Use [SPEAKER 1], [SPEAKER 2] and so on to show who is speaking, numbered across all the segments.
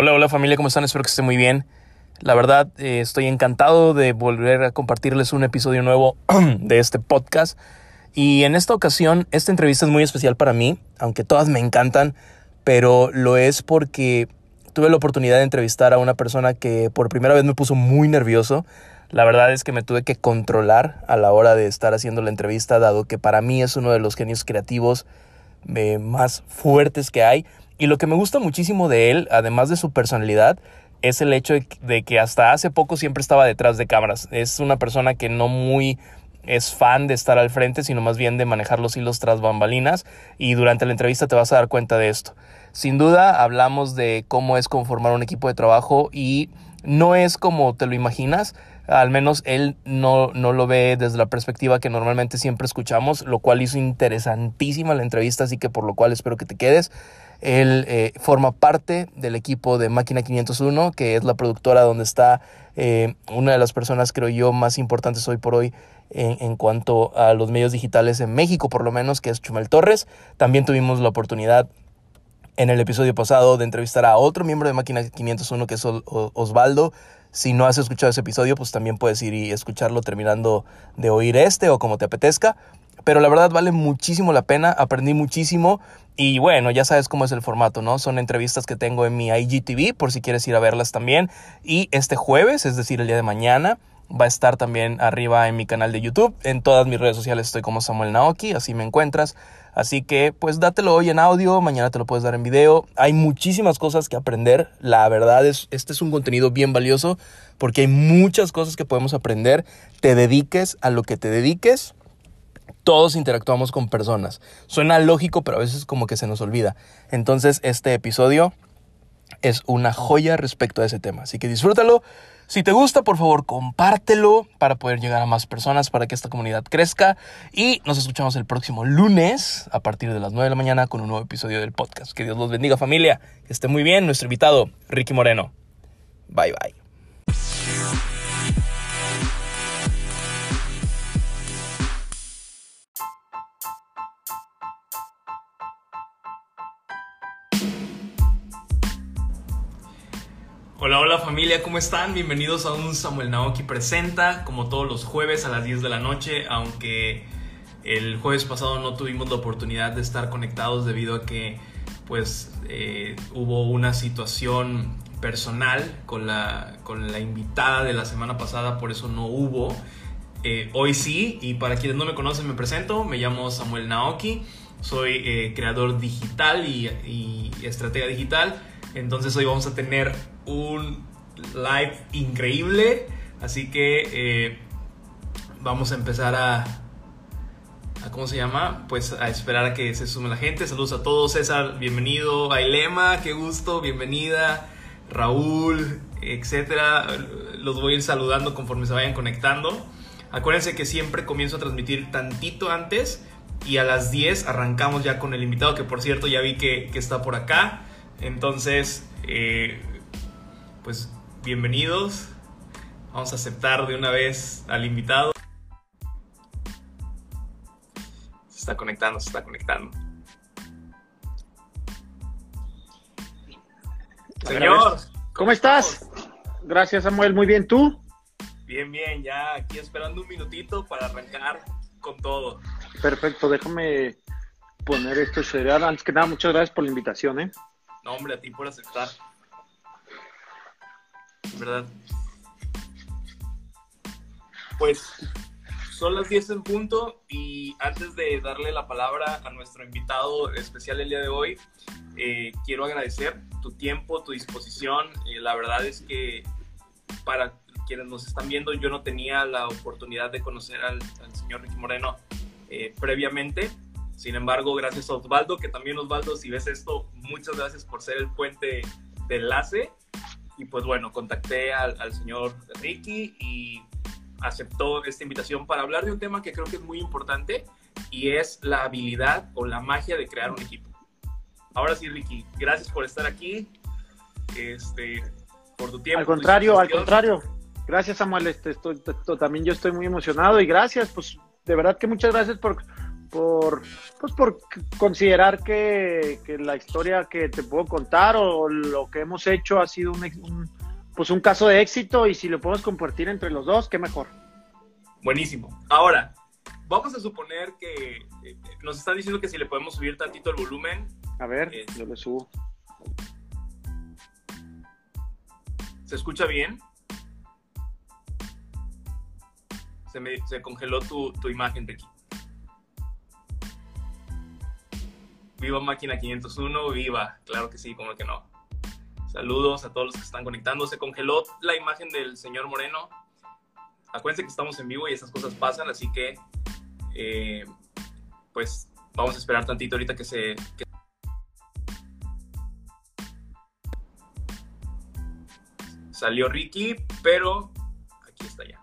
[SPEAKER 1] Hola, hola familia, ¿cómo están? Espero que estén muy bien. La verdad, eh, estoy encantado de volver a compartirles un episodio nuevo de este podcast. Y en esta ocasión, esta entrevista es muy especial para mí, aunque todas me encantan, pero lo es porque tuve la oportunidad de entrevistar a una persona que por primera vez me puso muy nervioso. La verdad es que me tuve que controlar a la hora de estar haciendo la entrevista, dado que para mí es uno de los genios creativos eh, más fuertes que hay y lo que me gusta muchísimo de él, además de su personalidad, es el hecho de que hasta hace poco siempre estaba detrás de cámaras. Es una persona que no muy es fan de estar al frente, sino más bien de manejar los hilos tras bambalinas y durante la entrevista te vas a dar cuenta de esto. Sin duda hablamos de cómo es conformar un equipo de trabajo y no es como te lo imaginas, al menos él no, no lo ve desde la perspectiva que normalmente siempre escuchamos, lo cual hizo interesantísima la entrevista, así que por lo cual espero que te quedes. Él eh, forma parte del equipo de Máquina 501, que es la productora donde está eh, una de las personas, creo yo, más importantes hoy por hoy en, en, cuanto a los medios digitales en México, por lo menos, que es Chumel Torres. También tuvimos la oportunidad en el episodio pasado de entrevistar a otro miembro de Máquina 501, que es Osvaldo. Si no has escuchado ese episodio, pues también puedes ir y escucharlo terminando de oír este o como te apetezca. Pero la verdad vale muchísimo la pena, aprendí muchísimo y bueno, ya sabes cómo es el formato, ¿no? Son entrevistas que tengo en mi IGTV por si quieres ir a verlas también. Y este jueves, es decir, el día de mañana, va a estar también arriba en mi canal de YouTube. En todas mis redes sociales estoy como Samuel Naoki, así me encuentras. Así que pues dátelo hoy en audio, mañana te lo puedes dar en video. Hay muchísimas cosas que aprender. La verdad es, este es un contenido bien valioso porque hay muchas cosas que podemos aprender. Te dediques a lo que te dediques todos interactuamos con personas. Suena lógico, pero a veces como que se nos olvida. Entonces este episodio es una joya respecto a ese tema. Así que disfrútalo. Si te gusta, por favor, compártelo para poder llegar a más personas, para que esta comunidad crezca. Y nos escuchamos el próximo lunes a partir de las 9 de la mañana con un nuevo episodio del podcast. Que Dios los bendiga familia. Que esté muy bien. Nuestro invitado, Ricky Moreno. Bye bye. Hola, hola familia, ¿cómo están? Bienvenidos a un Samuel Naoki Presenta, como todos los jueves a las 10 de la noche, aunque el jueves pasado no tuvimos la oportunidad de estar conectados debido a que pues eh, hubo una situación personal con la, con la invitada de la semana pasada, por eso no hubo. Eh, hoy sí, y para quienes no me conocen me presento, me llamo Samuel Naoki, soy eh, creador digital y, y estratega digital entonces hoy vamos a tener un live increíble. Así que eh, vamos a empezar a, a, ¿Cómo se llama? Pues a esperar a que se sume la gente. Saludos a todos. César, bienvenido. Ailema, qué gusto, bienvenida. Raúl, etcétera. Los voy a ir saludando conforme se vayan conectando. Acuérdense que siempre comienzo a transmitir tantito antes y a las 10 arrancamos ya con el invitado, que por cierto ya vi que, que está por acá. Entonces, eh, pues bienvenidos. Vamos a aceptar de una vez al invitado. Se está conectando, se está conectando.
[SPEAKER 2] Señor. ¿Cómo estás? Gracias, Samuel. Muy bien, ¿tú?
[SPEAKER 1] Bien, bien. Ya aquí esperando un minutito para arrancar con todo.
[SPEAKER 2] Perfecto. Déjame poner esto cereal. Antes que nada, muchas gracias por la invitación, ¿eh?
[SPEAKER 1] No, hombre, a ti por aceptar. ¿Verdad? Pues son las 10 en punto y antes de darle la palabra a nuestro invitado especial el día de hoy, eh, quiero agradecer tu tiempo, tu disposición. Eh, la verdad es que para quienes nos están viendo, yo no tenía la oportunidad de conocer al, señor Ricky Moreno eh, previamente sin embargo, gracias a Osvaldo, que también Osvaldo, si ves esto, muchas gracias por ser el puente de enlace. Y pues bueno, contacté al, al señor Ricky y aceptó esta invitación para hablar de un tema que creo que es muy importante y es la habilidad o la magia de crear un equipo. Ahora sí, Ricky, gracias por estar aquí, este, por tu tiempo.
[SPEAKER 2] Al contrario, al contrario. Gracias, Samuel. Este, estoy, también yo estoy muy emocionado y gracias, pues de verdad que muchas gracias por por, pues por considerar que, la historia que te puedo contar o lo que hemos hecho ha sido un, pues un caso de éxito y si lo podemos compartir entre los dos, qué mejor.
[SPEAKER 1] Buenísimo. Ahora, vamos a suponer que eh, nos están diciendo que si le podemos subir tantito el volumen.
[SPEAKER 2] A ver, eh, yo le subo.
[SPEAKER 1] ¿Se escucha bien? Se, me, se congeló tu, tu imagen, Ricky. Viva Máquina 501, viva. Claro que sí, como que no. Saludos a todos los que están conectando. Se congeló la imagen del señor Moreno. Acuérdense que estamos en vivo y esas cosas pasan, así que eh, pues vamos a esperar tantito ahorita que se... Salió Ricky, pero aquí está ya.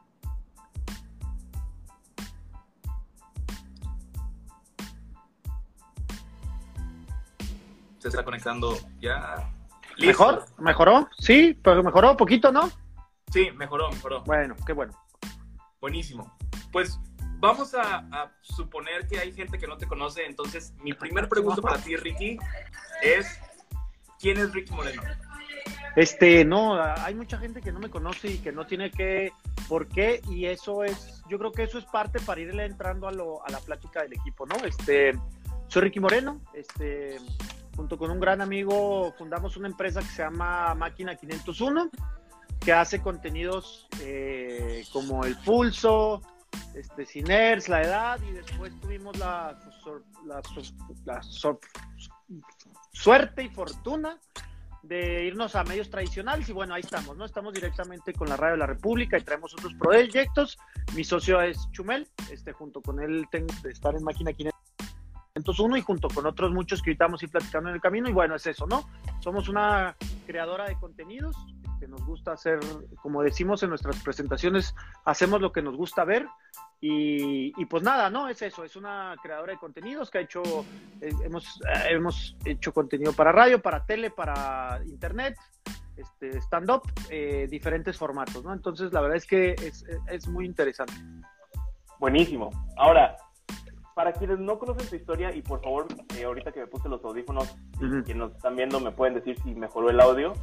[SPEAKER 1] Se está conectando ya.
[SPEAKER 2] ¿Mejor? ¿Mejoró? Sí, pero mejoró poquito, ¿no?
[SPEAKER 1] Sí, mejoró, mejoró.
[SPEAKER 2] Bueno, qué bueno.
[SPEAKER 1] Buenísimo. Pues vamos a, suponer que hay gente que no te conoce, entonces mi primer pregunta para ti, Ricky, es ¿quién es Ricky Moreno?
[SPEAKER 2] Este, no, hay mucha gente que no me conoce y que no tiene que, por qué, y eso es, yo creo que eso es parte para irle entrando a, lo, a la plática del equipo, ¿no? Este, soy Ricky Moreno, este, junto con un gran amigo fundamos una empresa que se llama Máquina 501, que hace contenidos eh, como el pulso, este, Ciners, la edad, y después tuvimos la, la, suerte y fortuna de irnos a medios tradicionales y bueno, ahí estamos, ¿no? Estamos directamente con la Radio de la República y traemos otros proyectos. Mi socio es Chumel, este, junto con él tengo estar en Máquina 501 y junto con otros muchos que ahorita vamos a ir platicando en el camino y bueno, es eso, ¿no? Somos una creadora de contenidos, que nos gusta hacer, como decimos en nuestras presentaciones, hacemos lo que nos gusta ver y, pues nada, ¿no? Es eso, es una creadora de contenidos que ha hecho, eh, hemos, eh, hemos hecho contenido para radio, para tele, para internet, este, stand-up, eh, diferentes formatos, ¿no? Entonces la verdad es que es, es muy interesante.
[SPEAKER 1] Buenísimo. Ahora, para quienes no conocen tu historia, y por favor, ahorita que me puse los audífonos, quienes nos están viendo me pueden decir si mejoró el audio.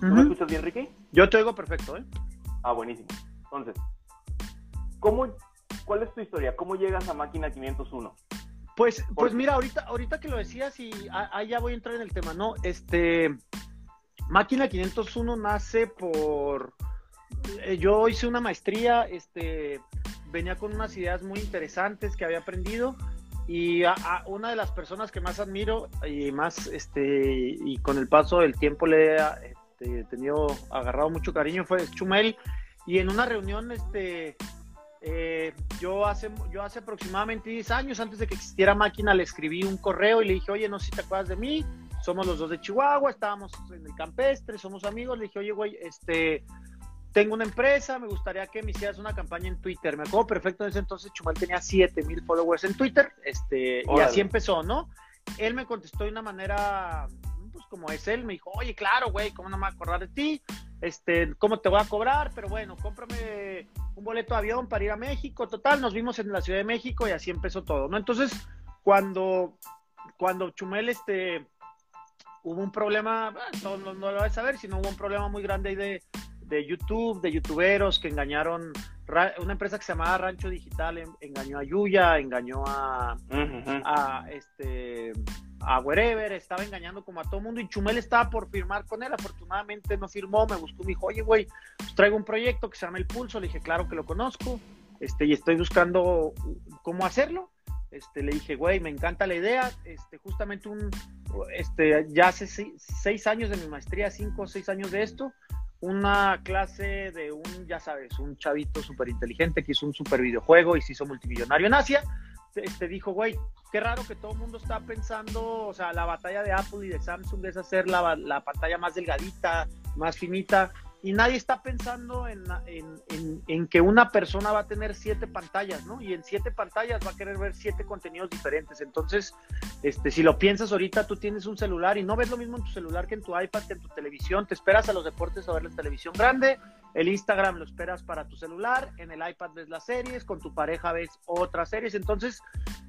[SPEAKER 1] ¿Tú me escuchas bien, Ricky?
[SPEAKER 2] Yo te oigo perfecto, ¿eh?
[SPEAKER 1] Ah, buenísimo. Entonces, ¿cómo, ¿cuál es tu historia? ¿Cómo llegas a Máquina 501?
[SPEAKER 2] Pues, pues mira, ahorita, ahorita que lo decías y ahí ya voy a entrar en el tema, ¿no? Este, Máquina 501 nace por, eh, yo hice una maestría, este, venía con unas ideas muy interesantes que había aprendido y a, una de las personas que más admiro y más, este, y con el paso del tiempo le he este, tenido agarrado mucho cariño fue Chumel. Y en una reunión este eh, yo hace yo hace aproximadamente 10 años antes de que existiera máquina le escribí un correo y le dije oye no sé si te acuerdas de mí. Somos los dos de Chihuahua estábamos en el campestre somos amigos le dije oye güey este tengo una empresa, me gustaría que me hicieras una campaña en Twitter. Me acuerdo perfecto en ese entonces, Chumel tenía 7 mil followers en Twitter, este, y así empezó, ¿no? Él me contestó de una manera pues como es él, me dijo, oye, claro, güey, ¿cómo no me voy a acordar de ti? Este, ¿cómo te voy a cobrar? Pero bueno, cómprame un boleto de avión para ir a México. Total, nos vimos en la Ciudad de México y así empezó todo, ¿no? Entonces, cuando, cuando Chumel, este, hubo un problema, no, no, lo vas a saber, sino hubo un problema muy grande ahí de, de YouTube, de youtuberos que engañaron una empresa que se llamaba Rancho Digital engañó a Yuya, engañó a, a este a Wherever, estaba engañando como a todo mundo y Chumel estaba por firmar con él, afortunadamente no firmó, me buscó, me dijo, oye güey, pues traigo un proyecto que se llama El Pulso, le dije, claro que lo conozco, este, y estoy buscando cómo hacerlo, este, le dije, güey, me encanta la idea, este, justamente un, este, ya hace seis, años de mi maestría, cinco o seis años de esto, una clase de un, ya sabes, un chavito súper inteligente que hizo un súper videojuego y se hizo multimillonario en Asia, este, dijo, güey, qué raro que todo el mundo está pensando, o sea, la batalla de Apple y de Samsung es hacer la, la pantalla más delgadita, más finita, y nadie está pensando en, en, que una persona va a tener siete pantallas, ¿no? Y en siete pantallas va a querer ver siete contenidos diferentes. Entonces, este, si lo piensas ahorita, tú tienes un celular y no ves lo mismo en tu celular que en tu iPad, que en tu televisión, te esperas a los deportes a ver la televisión grande el Instagram lo esperas para tu celular, en el iPad ves las series, con tu pareja ves otras series. Entonces,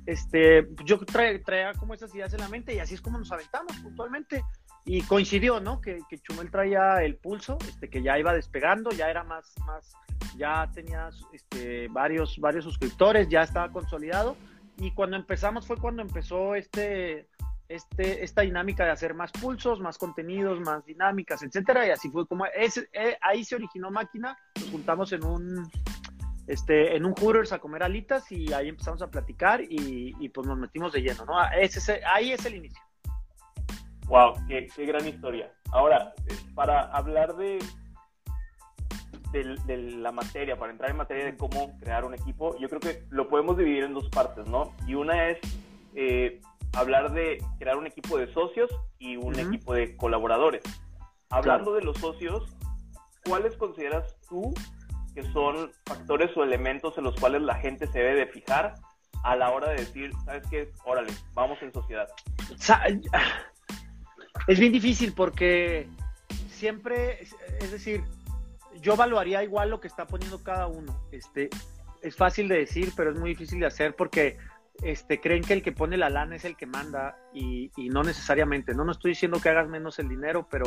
[SPEAKER 2] este, yo traía como esas ideas en la mente y así es como nos aventamos puntualmente. Y coincidió, ¿no? Que, Chumel traía el pulso, este, que ya iba despegando, ya era más, más, ya tenía este, varios, varios suscriptores, ya estaba consolidado. Y cuando empezamos fue cuando empezó este, este, esta dinámica de hacer más pulsos, más contenidos, más dinámicas, etcétera, y así fue como es, eh, ahí se originó máquina, nos juntamos en un este, en un Hooters a comer alitas y ahí empezamos a platicar y, pues nos metimos de lleno, ¿no? Ese, ahí es el inicio.
[SPEAKER 3] Wow, qué, qué gran historia. Ahora, para hablar de, de, la materia, para entrar en materia de cómo crear un equipo, yo creo que lo podemos dividir en dos partes, ¿no? Y una es eh, hablar de crear un equipo de socios y un equipo de colaboradores. Hablando de los socios, ¿cuáles consideras tú que son factores o elementos en los cuales la gente se debe de fijar a la hora de decir, ¿sabes qué? Órale, vamos en sociedad.
[SPEAKER 2] Es bien difícil porque siempre, es decir, yo evaluaría igual lo que está poniendo cada uno. Este, es fácil de decir, pero es muy difícil de hacer porque este, creen que el que pone la lana es el que manda y, no necesariamente. No, no estoy diciendo que hagas menos el dinero, pero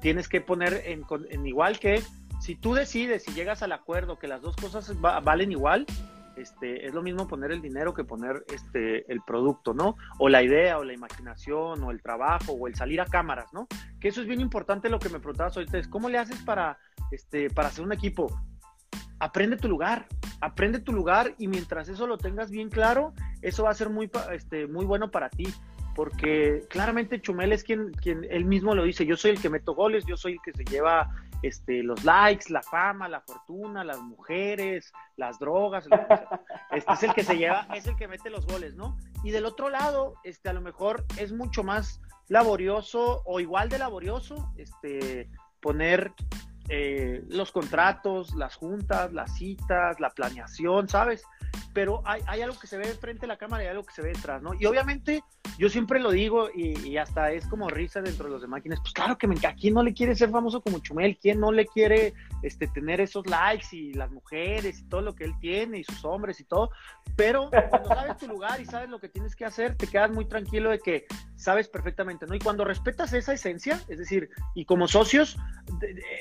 [SPEAKER 2] tienes que poner en, igual que si tú decides y llegas al acuerdo que las dos cosas valen igual, este, es lo mismo poner el dinero que poner este, el producto, ¿no? O la idea, o la imaginación, o el trabajo, o el salir a cámaras, ¿no? Que eso es bien importante lo que me preguntabas ahorita, es cómo le haces para, este, para hacer un equipo. Aprende tu lugar, aprende tu lugar y mientras eso lo tengas bien claro, eso va a ser muy, este, muy bueno para ti. Porque claramente Chumel es quien, quien él mismo lo dice, yo soy el que meto goles, yo soy el que se lleva este, los likes, la fama, la fortuna, las mujeres, las drogas, este es el que se lleva, es el que mete los goles, ¿no? Y del otro lado, este, a lo mejor es mucho más laborioso o igual de laborioso, este, poner eh, los contratos, las juntas, las citas, la planeación, ¿sabes? Pero hay, hay, algo que se ve frente de la cámara y algo que se ve detrás, ¿no? Y obviamente yo siempre lo digo y, hasta es como risa dentro de los de máquinas, pues claro que me ¿a quién no le quiere ser famoso como Chumel? ¿Quién no le quiere este, tener esos likes y las mujeres y todo lo que él tiene y sus hombres y todo? Pero cuando sabes tu lugar y sabes lo que tienes que hacer, te quedas muy tranquilo de que sabes perfectamente, ¿no? Y cuando respetas esa esencia, es decir, y como socios,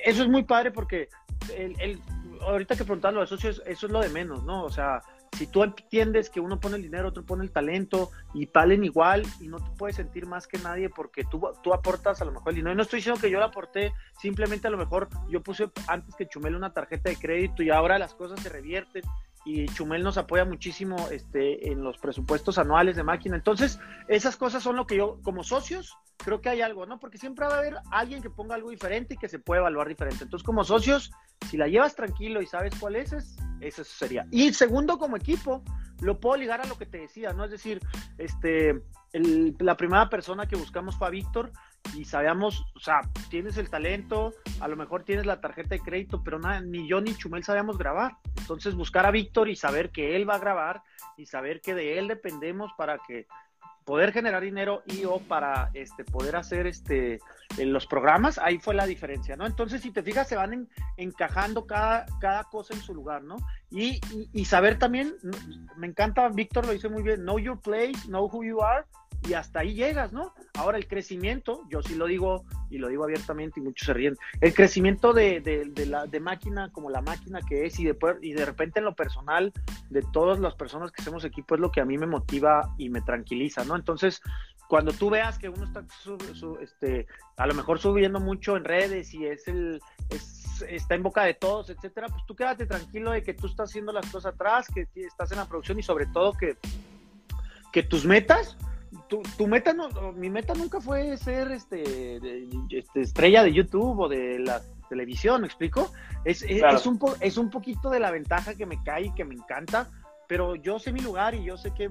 [SPEAKER 2] eso es muy padre porque el, ahorita que preguntas lo de socios, eso es lo de menos, ¿no? O sea, si tú entiendes que uno pone el dinero, otro pone el talento y valen igual y no te puedes sentir más que nadie porque tú, tú aportas a lo mejor el dinero. Y no estoy diciendo que yo lo aporté, simplemente a lo mejor yo puse antes que Chumel una tarjeta de crédito y ahora las cosas se revierten y Chumel nos apoya muchísimo este, en los presupuestos anuales de máquina. Entonces, esas cosas son lo que yo, como socios, creo que hay algo, ¿no? Porque siempre va a haber alguien que ponga algo diferente y que se puede evaluar diferente. Entonces, como socios, si la llevas tranquilo y sabes cuál es, es eso sería. Y segundo, como equipo, lo puedo ligar a lo que te decía, ¿no? Es decir, este, la primera persona que buscamos fue a Víctor y sabíamos, o sea, tienes el talento, a lo mejor tienes la tarjeta de crédito, pero nada, ni yo ni Chumel sabíamos grabar. Entonces buscar a Víctor y saber que él va a grabar y saber que de él dependemos para que poder generar dinero y o para este poder hacer este en los programas, ahí fue la diferencia, ¿no? Entonces, si te fijas, se van encajando cada, cada cosa en su lugar, ¿no? Y, y, saber también, me encanta, Víctor lo dice muy bien, know your place, know who you are, y hasta ahí llegas, ¿no? Ahora el crecimiento, yo sí lo digo y lo digo abiertamente y muchos se ríen, el crecimiento de, de, la de máquina como la máquina que es y de, y de repente en lo personal de todas las personas que hacemos equipo es lo que a mí me motiva y me tranquiliza, ¿no? Entonces, cuando tú veas que uno está este, a lo mejor subiendo mucho en redes y es el está en boca de todos, etcétera, pues tú quédate tranquilo de que tú estás haciendo las cosas atrás, que estás en la producción y sobre todo que, que tus metas tu, meta no, mi meta nunca fue ser este, este, estrella de YouTube o de la televisión, ¿me explico? Es, es, un es un poquito de la ventaja que me cae y que me encanta, pero yo sé mi lugar y yo sé que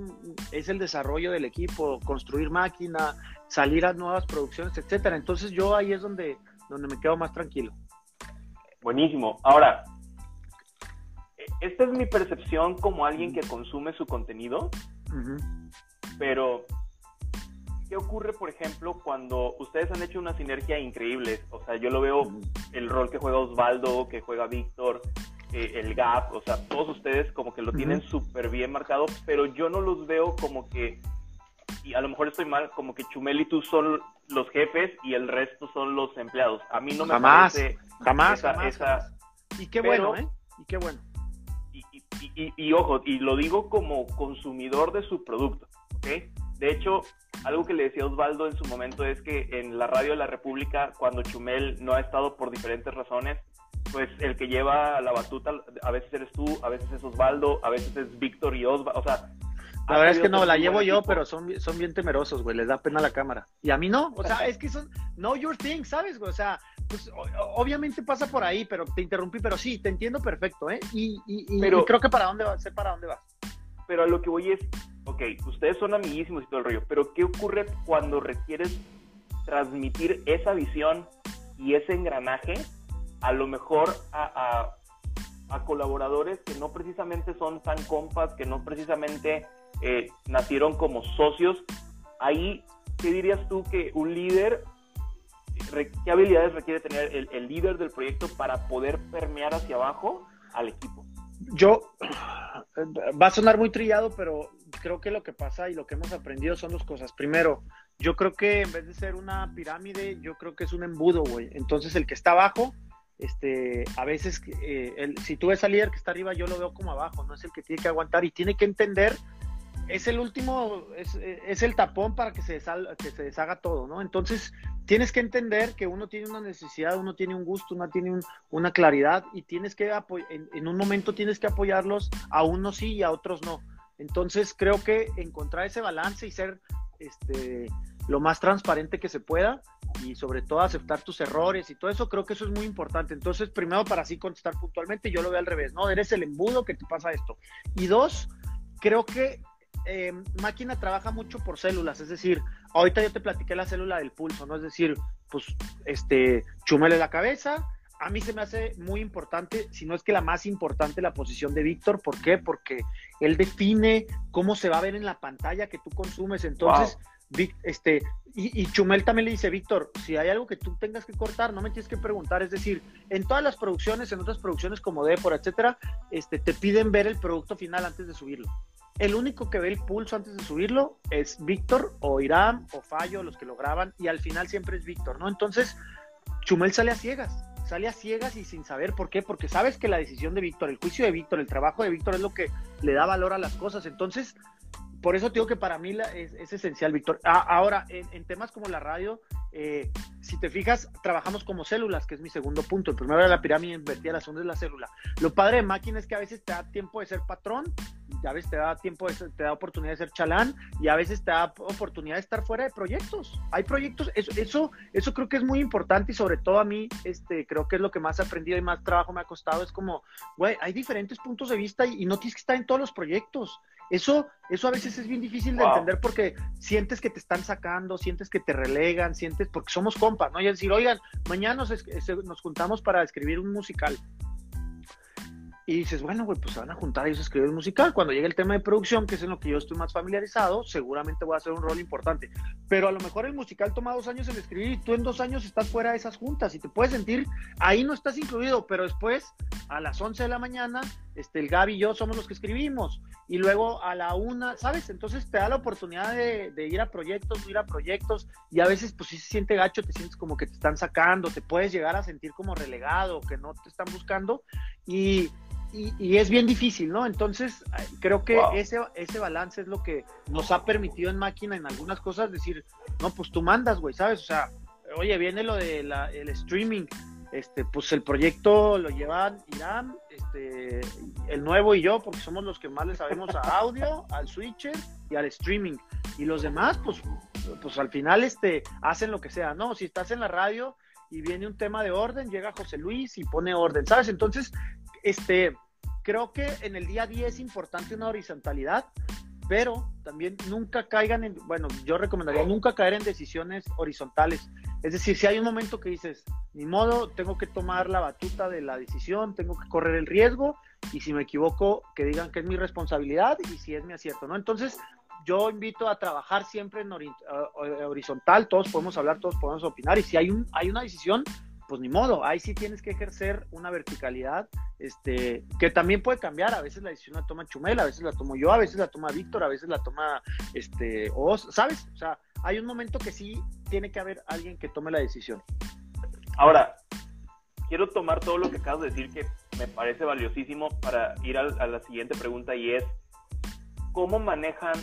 [SPEAKER 2] es el desarrollo del equipo, construir máquina, salir a nuevas producciones, etcétera. Entonces yo ahí es donde, donde me quedo más tranquilo.
[SPEAKER 3] Buenísimo. Ahora, e, esta es mi percepción como alguien que consume su contenido, pero ¿qué ocurre, por ejemplo, cuando ustedes han hecho una sinergia increíble? O sea, yo lo veo el rol que juega Osvaldo, que juega Víctor, eh, el Gap, o sea, todos ustedes como que lo tienen súper bien marcado, pero yo no los veo como que, y a lo mejor estoy mal, como que Chumel y tú son los jefes y el resto son los empleados. A mí no me
[SPEAKER 2] jamás,
[SPEAKER 3] parece
[SPEAKER 2] jamás, jamás, Y qué bueno, ¿eh? Y qué bueno.
[SPEAKER 3] Y, y, y, ojo, y lo digo como consumidor de su producto, ¿ok? De hecho, algo que le decía Osvaldo en su momento es que en la radio de la República, cuando Chumel no ha estado por diferentes razones, pues el que lleva la batuta a veces eres tú, a veces es Osvaldo, a veces es Víctor y Osvaldo, o sea...
[SPEAKER 2] La verdad es que no, la llevo yo, pero son, son bien temerosos, güey, les da pena la cámara. Y a mí no, o sea, es que son, know your thing, ¿sabes, güey? O sea, pues obviamente pasa por ahí, pero te interrumpí, pero sí, te entiendo perfecto, ¿eh? Y, y, pero, creo que para dónde vas, sé para dónde vas.
[SPEAKER 3] Pero a lo que voy es, ok, ustedes son amiguísimos y todo el rollo, pero ¿qué ocurre cuando requieres transmitir esa visión y ese engranaje a lo mejor a, colaboradores que no precisamente son tan compas, que no precisamente eh, nacieron como socios. Ahí, ¿qué dirías tú que un líder, qué habilidades requiere tener el, el líder del proyecto para poder permear hacia abajo al equipo?
[SPEAKER 2] Yo, va a sonar muy trillado, pero creo que lo que pasa y lo que hemos aprendido son dos cosas. Primero, yo creo que en vez de ser una pirámide, yo creo que es un embudo, güey. Entonces, el que está abajo este, a veces, eh, el, si tú ves al líder que está arriba, yo lo veo como abajo, no es el que tiene que aguantar y tiene que entender, es el último, es, es el tapón para que se, que se deshaga todo, ¿no? Entonces, tienes que entender que uno tiene una necesidad, uno tiene un gusto, uno tiene una claridad y tienes que, en, en, un momento tienes que apoyarlos, a unos sí y a otros no. Entonces, creo que encontrar ese balance y ser, este, lo más transparente que se pueda y sobre todo aceptar tus errores y todo eso, creo que eso es muy importante. Entonces, primero para así contestar puntualmente, yo lo veo al revés, ¿no? Eres el embudo que te pasa esto. Y dos, creo que eh, máquina trabaja mucho por células, es decir, ahorita yo te platiqué la célula del pulso, ¿no? Es decir, pues, este, chumele la cabeza. A mí se me hace muy importante, si no es que la más importante, la posición de Víctor. ¿Por qué? Porque él define cómo se va a ver en la pantalla que tú consumes. Entonces, este, y, Chumel también le dice, Víctor, si hay algo que tú tengas que cortar, no me tienes que preguntar. Es decir, en todas las producciones, en otras producciones como Depor, etcétera, este, te piden ver el producto final antes de subirlo. El único que ve el pulso antes de subirlo es Víctor o Irán o Fallo, los que lo graban, y al final siempre es Víctor, ¿no? Entonces, Chumel sale a ciegas, sale a ciegas y sin saber por qué, porque sabes que la decisión de Víctor, el juicio de Víctor, el trabajo de Víctor es lo que le da valor a las cosas. Entonces, por eso digo que para mí es, esencial, Víctor. ahora, en, temas como la radio, eh, si te fijas, trabajamos como células, que es mi segundo punto. El primero era la pirámide invertida, la segunda es la célula. Lo padre de máquina es que a veces te da tiempo de ser patrón, y a veces te da tiempo, de te da oportunidad de ser chalán, y a veces te da oportunidad de estar fuera de proyectos. Hay proyectos, eso, eso, eso creo que es muy importante y sobre todo a mí, este, creo que es lo que más he aprendido y más trabajo me ha costado. Es como, güey, hay diferentes puntos de vista y, y no tienes que estar en todos los proyectos. Eso, eso a veces es bien difícil de entender porque sientes que te están sacando, sientes que te relegan, sientes, porque somos compas, ¿no? Y decir, oigan, mañana nos, nos juntamos para escribir un musical. Y dices, bueno, güey, pues se van a juntar ellos a escribir un musical. Cuando llegue el tema de producción, que es en lo que yo estoy más familiarizado, seguramente voy a hacer un rol importante. Pero a lo mejor el musical toma dos años en escribir y tú en dos años estás fuera de esas juntas y te puedes sentir, ahí no estás incluido, pero después a las 11 de la mañana, este, el Gaby y yo somos los que escribimos. Y luego a la una, ¿sabes? Entonces te da la oportunidad de, de ir a proyectos, ir a proyectos y a veces pues sí se siente gacho, te sientes como que te están sacando, te puedes llegar a sentir como relegado, que no te están buscando. Y y, es bien difícil, ¿no? Entonces, creo que ese, ese balance es lo que nos ha permitido en máquina en algunas cosas decir, no, pues tú mandas, güey, ¿sabes? O sea, oye, viene lo del el streaming, este, pues el proyecto lo llevan Irán, este, el nuevo y yo, porque somos los que más le sabemos a audio, al switcher y al streaming. Y los demás, pues, pues al final este, hacen lo que sea, ¿no? Si estás en la radio y viene un tema de orden, llega José Luis y pone orden, ¿sabes? Entonces, este, creo que en el día a día es importante una horizontalidad, pero también nunca caigan en, bueno, yo recomendaría nunca caer en decisiones horizontales. Es decir, si hay un momento que dices, ni modo, tengo que tomar la batuta de la decisión, tengo que correr el riesgo, y si me equivoco, que digan que es mi responsabilidad y si es mi acierto, ¿no? Entonces, yo invito a trabajar siempre en horizontal, todos podemos hablar, todos podemos opinar, y si hay, un, hay una decisión, pues ni modo, ahí sí tienes que ejercer una verticalidad, este, que también puede cambiar, a veces la decisión la toma Chumel, a veces la tomo yo, a veces la toma Víctor, a veces la toma, este, Oz, ¿sabes? O sea, hay un momento que sí tiene que haber alguien que tome la decisión.
[SPEAKER 3] Ahora, quiero tomar todo lo que acabas de decir que me parece valiosísimo para ir a, la siguiente pregunta y es, ¿cómo manejan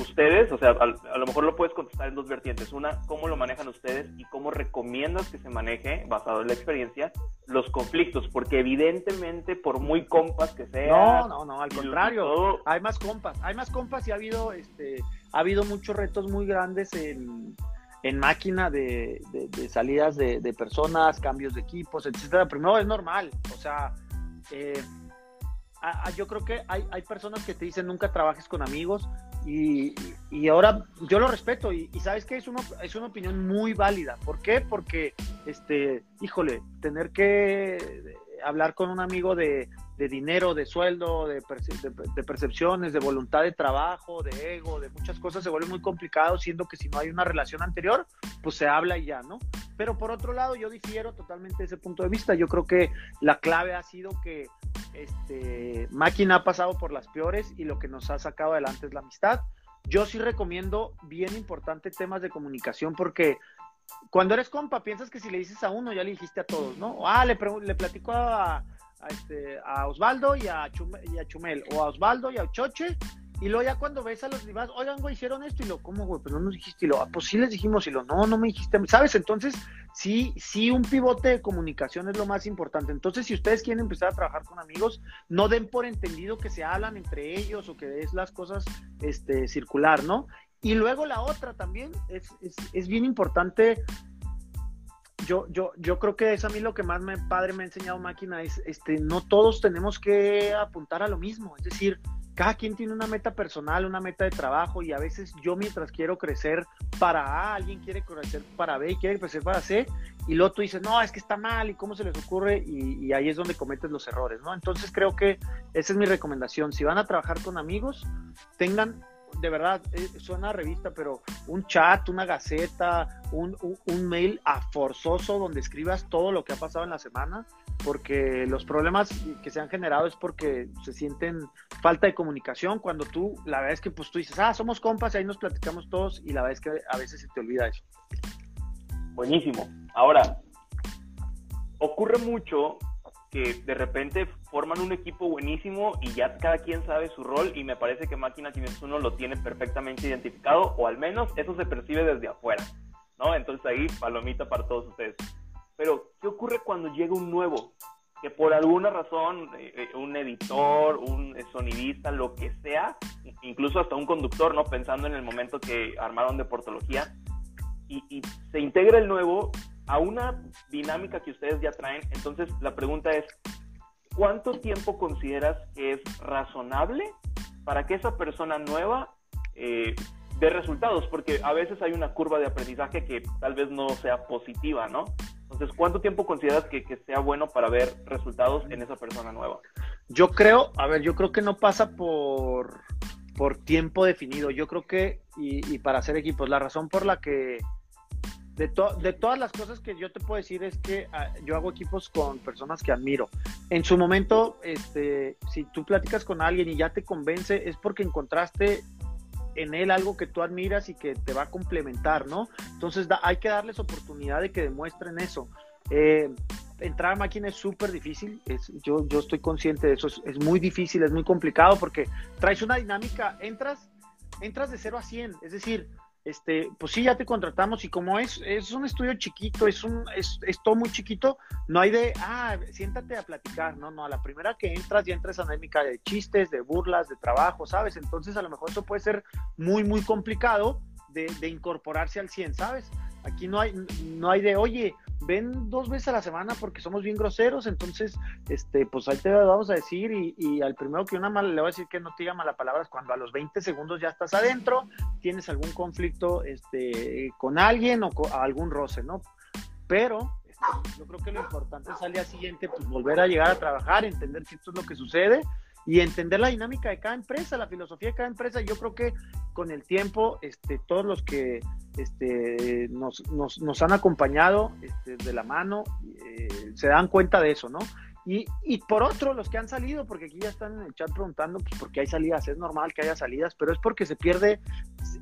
[SPEAKER 3] ustedes? O sea, a, lo mejor lo puedes contestar en dos vertientes. Una, ¿cómo lo manejan ustedes y cómo recomiendas que se maneje, basado en la experiencia, los conflictos? Porque evidentemente, por muy compas que sean...
[SPEAKER 2] No, no, no, al contrario. Hay más compas, hay más compas y ha habido, este, ha habido muchos retos muy grandes en en máquina de, salidas de, personas, cambios de equipos, etcétera. Primero es normal, o sea, eh, yo creo que hay, personas que te dicen nunca trabajes con amigos y, ahora yo lo respeto y, sabes que es una, es una opinión muy válida. ¿Por qué? Porque, este, híjole, tener que hablar con un amigo de, de dinero, de sueldo, de, percepciones, de voluntad de trabajo, de ego, de muchas cosas, se vuelve muy complicado, siendo que si no hay una relación anterior, pues se habla y ya, ¿no? Pero por otro lado, yo difiero totalmente de ese punto de vista. Yo creo que la clave ha sido que este, Máquina ha pasado por las peores y lo que nos ha sacado adelante es la amistad. Yo sí recomiendo bien importante temas de comunicación porque cuando eres compa piensas que si le dices a uno ya le dijiste a todos, ¿no? Ah, le, le platico a, a, este, a Osvaldo y a, y a Chumel, o a Osvaldo y a Choche, y luego ya cuando ves a los demás, oigan, güey, hicieron esto, y lo, ¿cómo, güey? Pero no nos dijiste, y lo, ah, pues sí les dijimos, y lo, no, no me dijiste, ¿sabes? Entonces, sí, sí, un pivote de comunicación es lo más importante. Entonces, si ustedes quieren empezar a trabajar con amigos, no den por entendido que se hablan entre ellos o que es las cosas, este, circular, ¿no? Y luego la otra también es, es, es bien importante yo, yo, yo creo que es a mí lo que más me padre me ha enseñado máquina es este no todos tenemos que apuntar a lo mismo, es decir, cada quien tiene una meta personal, una meta de trabajo y a veces yo mientras quiero crecer para A, alguien quiere crecer para B y quiere crecer para C y luego tú dices, no, es que está mal y cómo se les ocurre y, ahí es donde cometes los errores, ¿no? Entonces creo que esa es mi recomendación, si van a trabajar con amigos, tengan de verdad, eh, suena revista, pero un chat, una gaceta, un, mail a forzoso donde escribas todo lo que ha pasado en la semana, porque los problemas que se han generado es porque se sienten falta de comunicación, cuando tú, la verdad es que pues tú dices, ah, somos compas y ahí nos platicamos todos, y la verdad es que a veces se te olvida eso.
[SPEAKER 3] Buenísimo. Ahora, ocurre mucho que de repente forman un equipo buenísimo y ya cada quien sabe su rol y me parece que Máquina uno lo tiene perfectamente identificado o al menos eso se percibe desde afuera, ¿no? Entonces ahí palomita para todos ustedes. Pero, ¿qué ocurre cuando llega un nuevo? Que por alguna razón, eh, eh, un editor, un sonidista, lo que sea, incluso hasta un conductor, ¿no? Pensando en el momento que armaron de portología, y, y se integra el nuevo a una dinámica que ustedes ya traen. Entonces, la pregunta es, ¿cuánto tiempo consideras que es razonable para que esa persona nueva eh, dé resultados? Porque a veces hay una curva de aprendizaje que tal vez no sea positiva, ¿no? Entonces, ¿cuánto tiempo consideras que, sea bueno para ver resultados en esa persona nueva?
[SPEAKER 2] Yo creo, a ver, yo creo que no pasa por, por tiempo definido. Yo creo que, y para hacer equipos, la razón por la que de, de todas las cosas que yo te puedo decir es que ah, yo hago equipos con personas que admiro. En su momento, este, si tú platicas con alguien y ya te convence, es porque encontraste en él algo que tú admiras y que te va a complementar, ¿no? Entonces hay que darles oportunidad de que demuestren eso. Eh, entrar a máquina es súper difícil, es, yo, yo estoy consciente de eso, es, es, muy difícil, es muy complicado porque traes una dinámica, entras, entras de 0 a 100, es decir, este, pues sí, ya te contratamos y como es, es un estudio chiquito, es, un, es, todo muy chiquito, no hay de, ah, siéntate a platicar, no, no, a la primera que entras ya entras anémica de chistes, de burlas, de trabajo, ¿sabes? Entonces a lo mejor eso puede ser muy, muy complicado de, de incorporarse al 100, ¿sabes? Aquí no hay, no hay de, oye, ven dos veces a la semana porque somos bien groseros, entonces, este, pues ahí te vamos a decir y, al primero que una mala, le voy a decir que no te diga malas palabras cuando a los 20 segundos ya estás adentro, tienes algún conflicto este, con alguien o con algún roce, ¿no? Pero este, yo creo que lo importante es al día siguiente, pues volver a llegar a trabajar, entender que esto es lo que sucede y entender la dinámica de cada empresa, la filosofía de cada empresa. Yo creo que con el tiempo, este, todos los que este, nos, nos, nos han acompañado este, de la mano eh, se dan cuenta de eso, ¿no? Y, y, por otro, los que han salido, porque aquí ya están en el chat preguntando, pues porque hay salidas, es normal que haya salidas, pero es porque se pierde,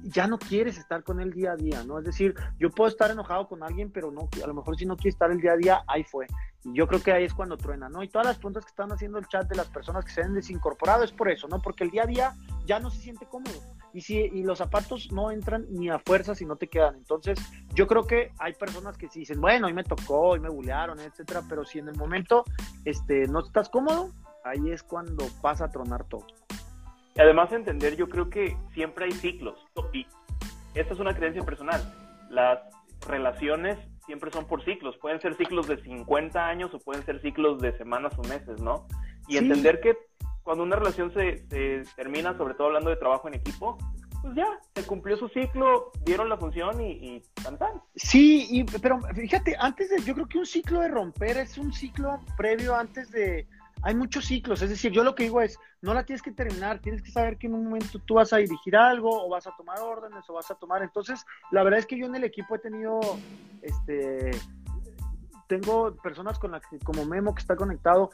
[SPEAKER 2] ya no quieres estar con él día a día, ¿no? Es decir, yo puedo estar enojado con alguien, pero no, a lo mejor si no quiere estar el día a día, ahí fue. Yo creo que ahí es cuando truena, ¿no? Y todas las preguntas que están haciendo el chat de las personas que se han desincorporado es por eso, ¿no? Porque el día a día ya no se siente cómodo. Y, si, y los zapatos no entran ni a fuerza si no te quedan. Entonces, yo creo que hay personas que sí dicen, bueno, hoy me tocó, hoy me bulearon, etcétera, pero si en el momento este, no estás cómodo, ahí es cuando pasa a tronar todo.
[SPEAKER 3] Y además entender, yo creo que siempre hay ciclos. Y esta es una creencia personal. Las relaciones siempre son por ciclos. Pueden ser ciclos de 50 años o pueden ser ciclos de semanas o meses, ¿no? Y entender que cuando una relación se, termina, sobre todo hablando de trabajo en equipo, pues ya, se cumplió su ciclo, dieron la función y, y tan,
[SPEAKER 2] Sí, y, pero fíjate, antes de, yo creo que un ciclo de romper es un ciclo previo antes de, hay muchos ciclos, es decir, yo lo que digo es, no la tienes que terminar, tienes que saber que en un momento tú vas a dirigir algo o vas a tomar órdenes o vas a tomar, entonces, la verdad es que yo en el equipo he tenido, este, tengo personas con las que, como Memo que está conectado,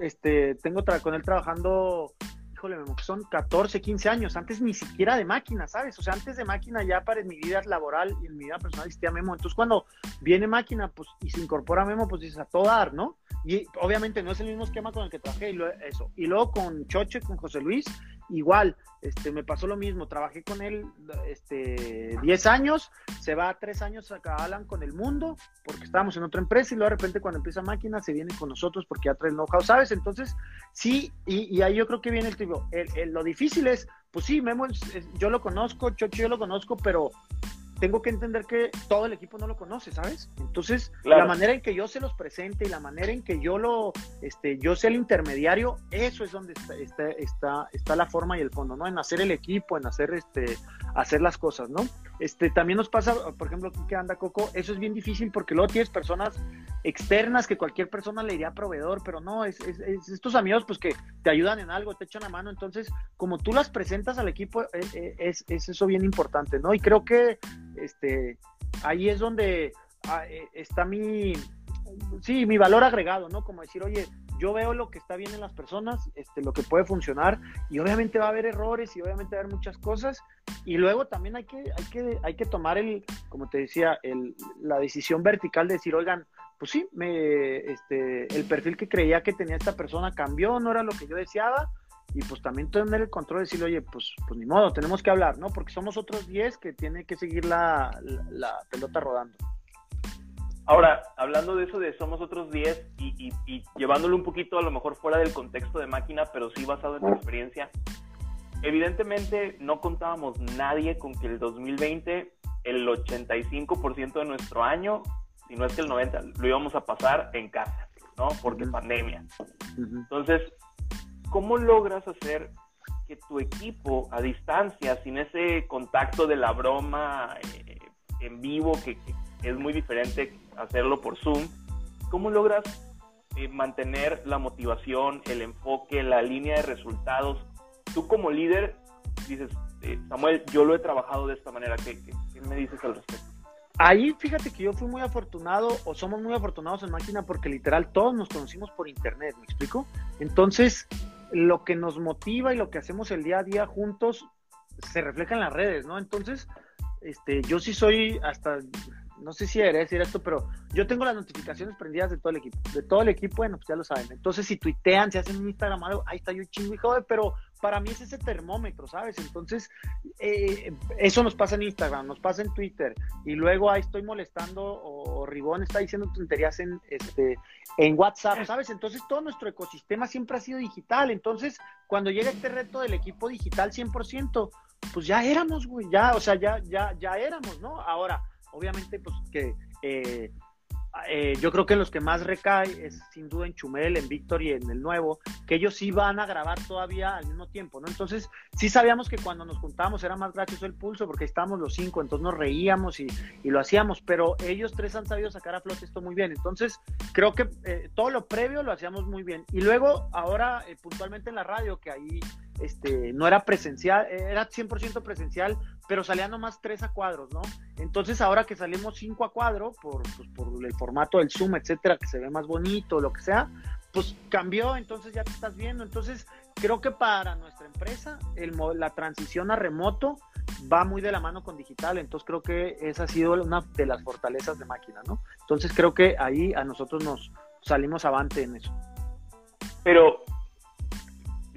[SPEAKER 2] este, tengo con él trabajando, híjole, que son 14, 15 años, antes ni siquiera de máquina, ¿sabes? O sea, antes de máquina ya para mi vida laboral y en mi vida personal existía Memo. Entonces, cuando viene máquina, pues, y se incorpora Memo, pues dices a todo dar, ¿no? Y obviamente no es el mismo esquema con el que trabajé, y eso. Y luego con Choche, con José Luis, igual, este, me pasó lo mismo, trabajé con él este, 10 años, se va 3 años acá Alan con el mundo, porque estábamos en otra empresa, y luego de repente cuando empieza máquina se viene con nosotros porque ya trae el know-how, ¿sabes? Entonces, sí, y, ahí yo creo que viene el tipo, lo difícil es, pues sí, Memo, yo lo conozco, Chocho yo lo conozco, pero tengo que entender que todo el equipo no lo conoce, ¿sabes? Entonces, la manera en que yo se los presente y la manera en que yo lo, este, yo sea el intermediario, eso es donde está, está, está, la forma y el fondo, ¿no? En hacer el equipo, en hacer, este, hacer las cosas, ¿no? Este, también nos pasa, por ejemplo, que anda Coco, eso es bien difícil porque luego tienes personas externas que cualquier persona le iría proveedor, pero no, es, es, estos amigos pues que te ayudan en algo, te echan la mano, entonces como tú las presentas al equipo, eh, eh, es, es eso bien importante, ¿no? Y creo que este, ahí es donde ah, eh, está mi, sí, mi valor agregado, ¿no? Como decir, oye, yo veo lo que está bien en las personas, este, lo que puede funcionar, y obviamente va a haber errores y obviamente va a haber muchas cosas, y luego también hay que, hay que, hay que tomar el, como te decía, el, la decisión vertical de decir, oigan, pues sí, me, este, el perfil que creía que tenía esta persona cambió, no era lo que yo deseaba, y pues también tener el control de decirle, oye, pues, pues ni modo, tenemos que hablar, ¿no? Porque somos otros 10 que tiene que seguir la, la, pelota rodando.
[SPEAKER 3] Ahora, hablando de eso de somos otros 10 y, y, llevándolo un poquito a lo mejor fuera del contexto de máquina, pero sí basado en tu experiencia, evidentemente no contábamos nadie con que el 2020, el 85% de nuestro año, si no es que el 90%, lo íbamos a pasar en casa, ¿no? Porque pandemia. Entonces, ¿cómo logras hacer que tu equipo a distancia, sin ese contacto de la broma eh, en vivo, que, es muy diferente hacerlo por Zoom, ¿cómo logras eh, mantener la motivación, el enfoque, la línea de resultados? Tú como líder dices, eh, Samuel, yo lo he trabajado de esta manera, ¿qué, qué me dices al respecto?
[SPEAKER 2] Ahí fíjate que yo fui muy afortunado o somos muy afortunados en máquina porque literal todos nos conocimos por internet, ¿me explico? Entonces, lo que nos motiva y lo que hacemos el día a día juntos se refleja en las redes, ¿no? Entonces, este, yo sí soy hasta, no sé si debería decir esto, pero yo tengo las notificaciones prendidas de todo el equipo. De todo el equipo, bueno, pues ya lo saben. Entonces, si tuitean, si hacen un Instagram, ahí está yo chingo y joder, pero para mí es ese termómetro, ¿sabes? Entonces, eh, eso nos pasa en Instagram, nos pasa en Twitter, y luego ahí estoy molestando, o, Ribón está diciendo tonterías en, este, en WhatsApp, ¿sabes? Entonces, todo nuestro ecosistema siempre ha sido digital. Entonces, cuando llega este reto del equipo digital 100%, pues ya éramos, güey, ya, o sea, ya, ya, ya éramos, ¿no? Ahora, obviamente, pues que... Eh, eh, yo creo que los que más recae es sin duda en Chumel, en Víctor y en el nuevo, que ellos sí van a grabar todavía al mismo tiempo, ¿no? Entonces, sí sabíamos que cuando nos juntábamos era más gracioso el pulso porque estábamos los cinco, entonces nos reíamos y, y lo hacíamos, pero ellos tres han sabido sacar a flote esto muy bien. Entonces, creo que eh, todo lo previo lo hacíamos muy bien. Y luego, ahora, puntualmente en la radio, que ahí este, no era presencial, era 100% presencial, pero salían nomás tres a cuadros, ¿no? Entonces ahora que salimos cinco a cuadro por, pues, por el formato del Zoom, etcétera, que se ve más bonito, lo que sea, pues cambió, entonces ya te estás viendo. Entonces creo que para nuestra empresa la transición a remoto va muy de la mano con digital, entonces creo que esa ha sido una de las fortalezas de máquina, ¿no? Entonces creo que ahí a nosotros nos salimos avante en eso.
[SPEAKER 3] Pero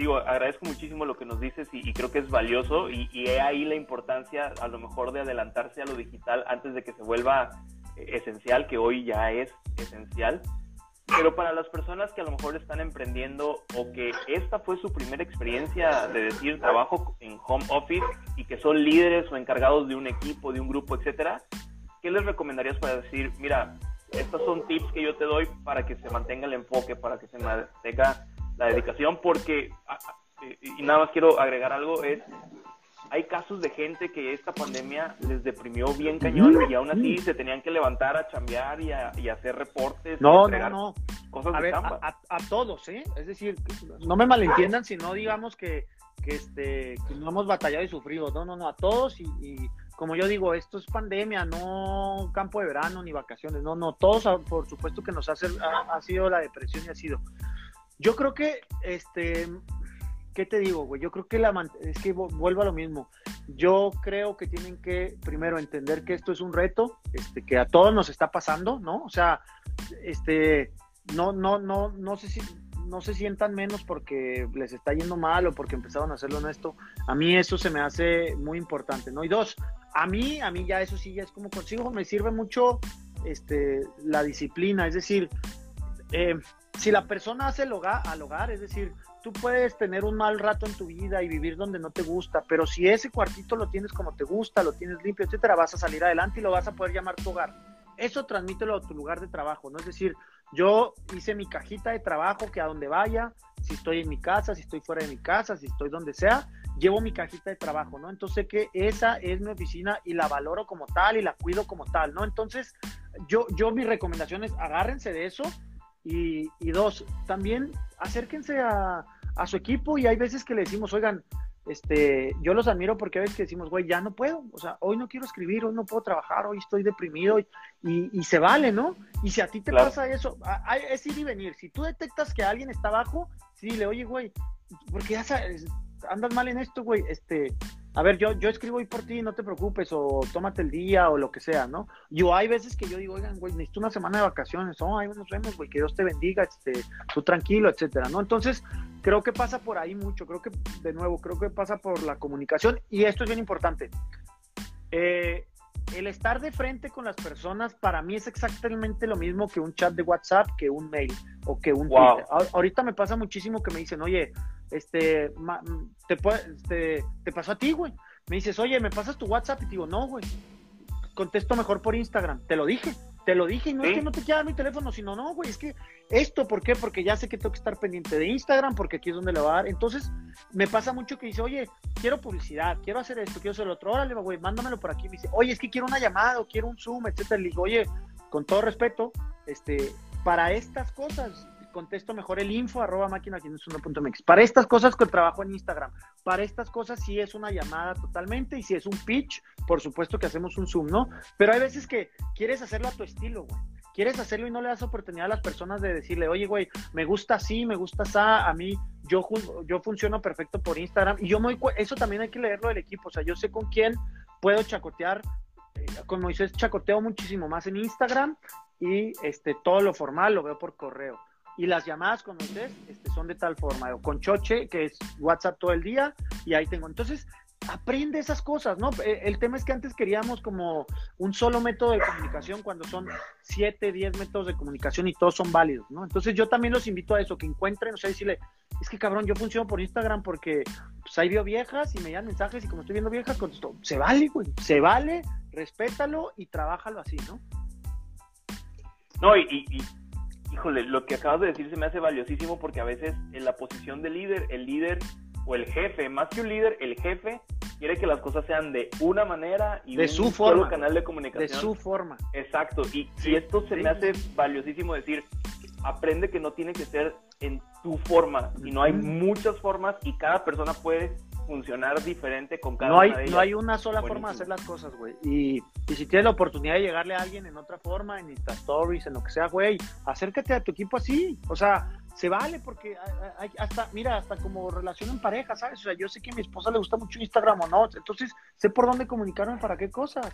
[SPEAKER 3] digo, agradezco muchísimo lo que nos dices y, creo que es valioso y, y he ahí la importancia a lo mejor de adelantarse a lo digital antes de que se vuelva eh, esencial, que hoy ya es esencial. Pero para las personas que a lo mejor están emprendiendo o que esta fue su primera experiencia de decir trabajo en home office y que son líderes o encargados de un equipo, de un grupo, etcétera, ¿qué les recomendarías para decir, mira, estos son tips que yo te doy para que se mantenga el enfoque, para que se mantenga la dedicación, porque, y nada más quiero agregar algo, es, hay casos de gente que esta pandemia les deprimió bien cañón y aún así se tenían que levantar a chambear y a, hacer reportes.
[SPEAKER 2] No, no, no. Cosas a ver, a, todos, ¿eh? Es decir, no me malentiendan si no digamos que, que, este, que no hemos batallado y sufrido. No, no, no, a todos y, como yo digo, esto es pandemia, no campo de verano ni vacaciones, no, no, todos por supuesto que nos ha, ha sido la depresión y ha sido. Yo creo que, este, ¿qué te digo, güey? Yo creo que la, es que vuelvo a lo mismo. Yo creo que tienen que primero entender que esto es un reto, este, que a todos nos está pasando, ¿no? O sea, este, no, no, no, no sé si, no se sientan menos porque les está yendo mal o porque empezaron a hacerlo en esto. A mí eso se me hace muy importante, ¿no? Y dos, a mí, a mí ya eso sí ya es como consigo, me sirve mucho este, la disciplina, es decir, eh, si la persona hace el hogar, al hogar, es decir, tú puedes tener un mal rato en tu vida y vivir donde no te gusta, pero si ese cuartito lo tienes como te gusta, lo tienes limpio, etcétera, vas a salir adelante y lo vas a poder llamar tu hogar. Eso transmítelo a tu lugar de trabajo, ¿no? Es decir, yo hice mi cajita de trabajo que a donde vaya, si estoy en mi casa, si estoy fuera de mi casa, si estoy donde sea, llevo mi cajita de trabajo, ¿no? Entonces que esa es mi oficina y la valoro como tal y la cuido como tal, ¿no? Entonces, yo, yo mi recomendación es agárrense de eso, y, dos, también acérquense a, su equipo y hay veces que le decimos, oigan, este, yo los admiro porque a veces que decimos, güey, ya no puedo, o sea, hoy no quiero escribir, hoy no puedo trabajar, hoy estoy deprimido y, y, se vale, ¿no? Y si a ti te pasa eso, es ir y venir. Si tú detectas que alguien está abajo, sí, le oye, güey, porque ya sabes, andas mal en esto, güey, este, a ver, yo, yo escribo ahí por ti, no te preocupes, o tómate el día, o lo que sea, ¿no? Yo hay veces que yo digo, oigan, güey, necesito una semana de vacaciones, oh, ahí nos vemos, güey, que Dios te bendiga, este, tú tranquilo, etcétera, ¿no? Entonces, creo que pasa por ahí mucho, creo que, de nuevo, creo que pasa por la comunicación, y esto es bien importante. Eh, el estar de frente con las personas para mí es exactamente lo mismo que un chat de WhatsApp, que un mail o que un Twitter. Ahorita me pasa muchísimo que me dicen, oye, este, te, este, te pasó a ti, güey. Me dices, oye, ¿me pasas tu WhatsApp? Y te digo, no, güey. Contesto mejor por Instagram. Te lo dije. Te lo dije y no es que no te quiera mi teléfono, sino no, güey, es que esto, ¿por qué? Porque ya sé que tengo que estar pendiente de Instagram, porque aquí es donde le va a dar. Entonces, me pasa mucho que dice, oye, quiero publicidad, quiero hacer esto, quiero hacer lo otro, órale, güey, mándamelo por aquí. Me dice, oye, es que quiero una llamada, o quiero un Zoom, etcétera. Le digo, oye, con todo respeto, este, para estas cosas, contesto mejor el info arroba máquina. Para estas cosas que trabajo en Instagram, para estas cosas sí es una llamada totalmente y si es un pitch, por supuesto que hacemos un Zoom, ¿no? Pero hay veces que quieres hacerlo a tu estilo, güey. Quieres hacerlo y no le das oportunidad a las personas de decirle, oye, güey, me gusta así, me gusta así, a mí yo, yo funciono perfecto por Instagram. Y yo me eso también hay que leerlo del equipo, o sea, yo sé con quién puedo chacotear. Eh, con Moisés chacoteo muchísimo más en Instagram y este todo lo formal lo veo por correo y las llamadas con ustedes este, son de tal forma, o con Choche, que es WhatsApp todo el día, y ahí tengo. Entonces, aprende esas cosas, ¿no? Eh, el tema es que antes queríamos como un solo método de comunicación cuando son siete, diez métodos de comunicación y todos son válidos, ¿no? Entonces yo también los invito a eso, que encuentren, o sea, decirle, es que cabrón, yo funciono por Instagram porque pues ahí veo viejas y me dan mensajes y como estoy viendo viejas, contesto, se vale, güey, se vale, respétalo y trabájalo así, ¿no?
[SPEAKER 3] No, y, híjole, lo que acabas de decir se me hace valiosísimo porque a veces en la posición de líder, el líder o el jefe, más que un líder, el jefe quiere que las cosas sean de una manera y
[SPEAKER 2] de un su solo
[SPEAKER 3] canal de comunicación.
[SPEAKER 2] De su forma.
[SPEAKER 3] Exacto. Y, esto se me hace valiosísimo decir, aprende que no tiene que ser en tu forma, sino hay muchas formas y cada persona puede funcionar diferente con cada
[SPEAKER 2] no hay,
[SPEAKER 3] una de ellas.
[SPEAKER 2] No hay una sola forma de hacer las cosas, güey. Y, y, si tienes la oportunidad de llegarle a alguien en otra forma, en Insta Stories, en lo que sea, güey, acércate a tu equipo así. O sea, se vale porque hay, hasta, mira, hasta como relación en pareja, ¿sabes? O sea, yo sé que a mi esposa le gusta mucho Instagram o no, entonces sé por dónde comunicarme para qué cosas.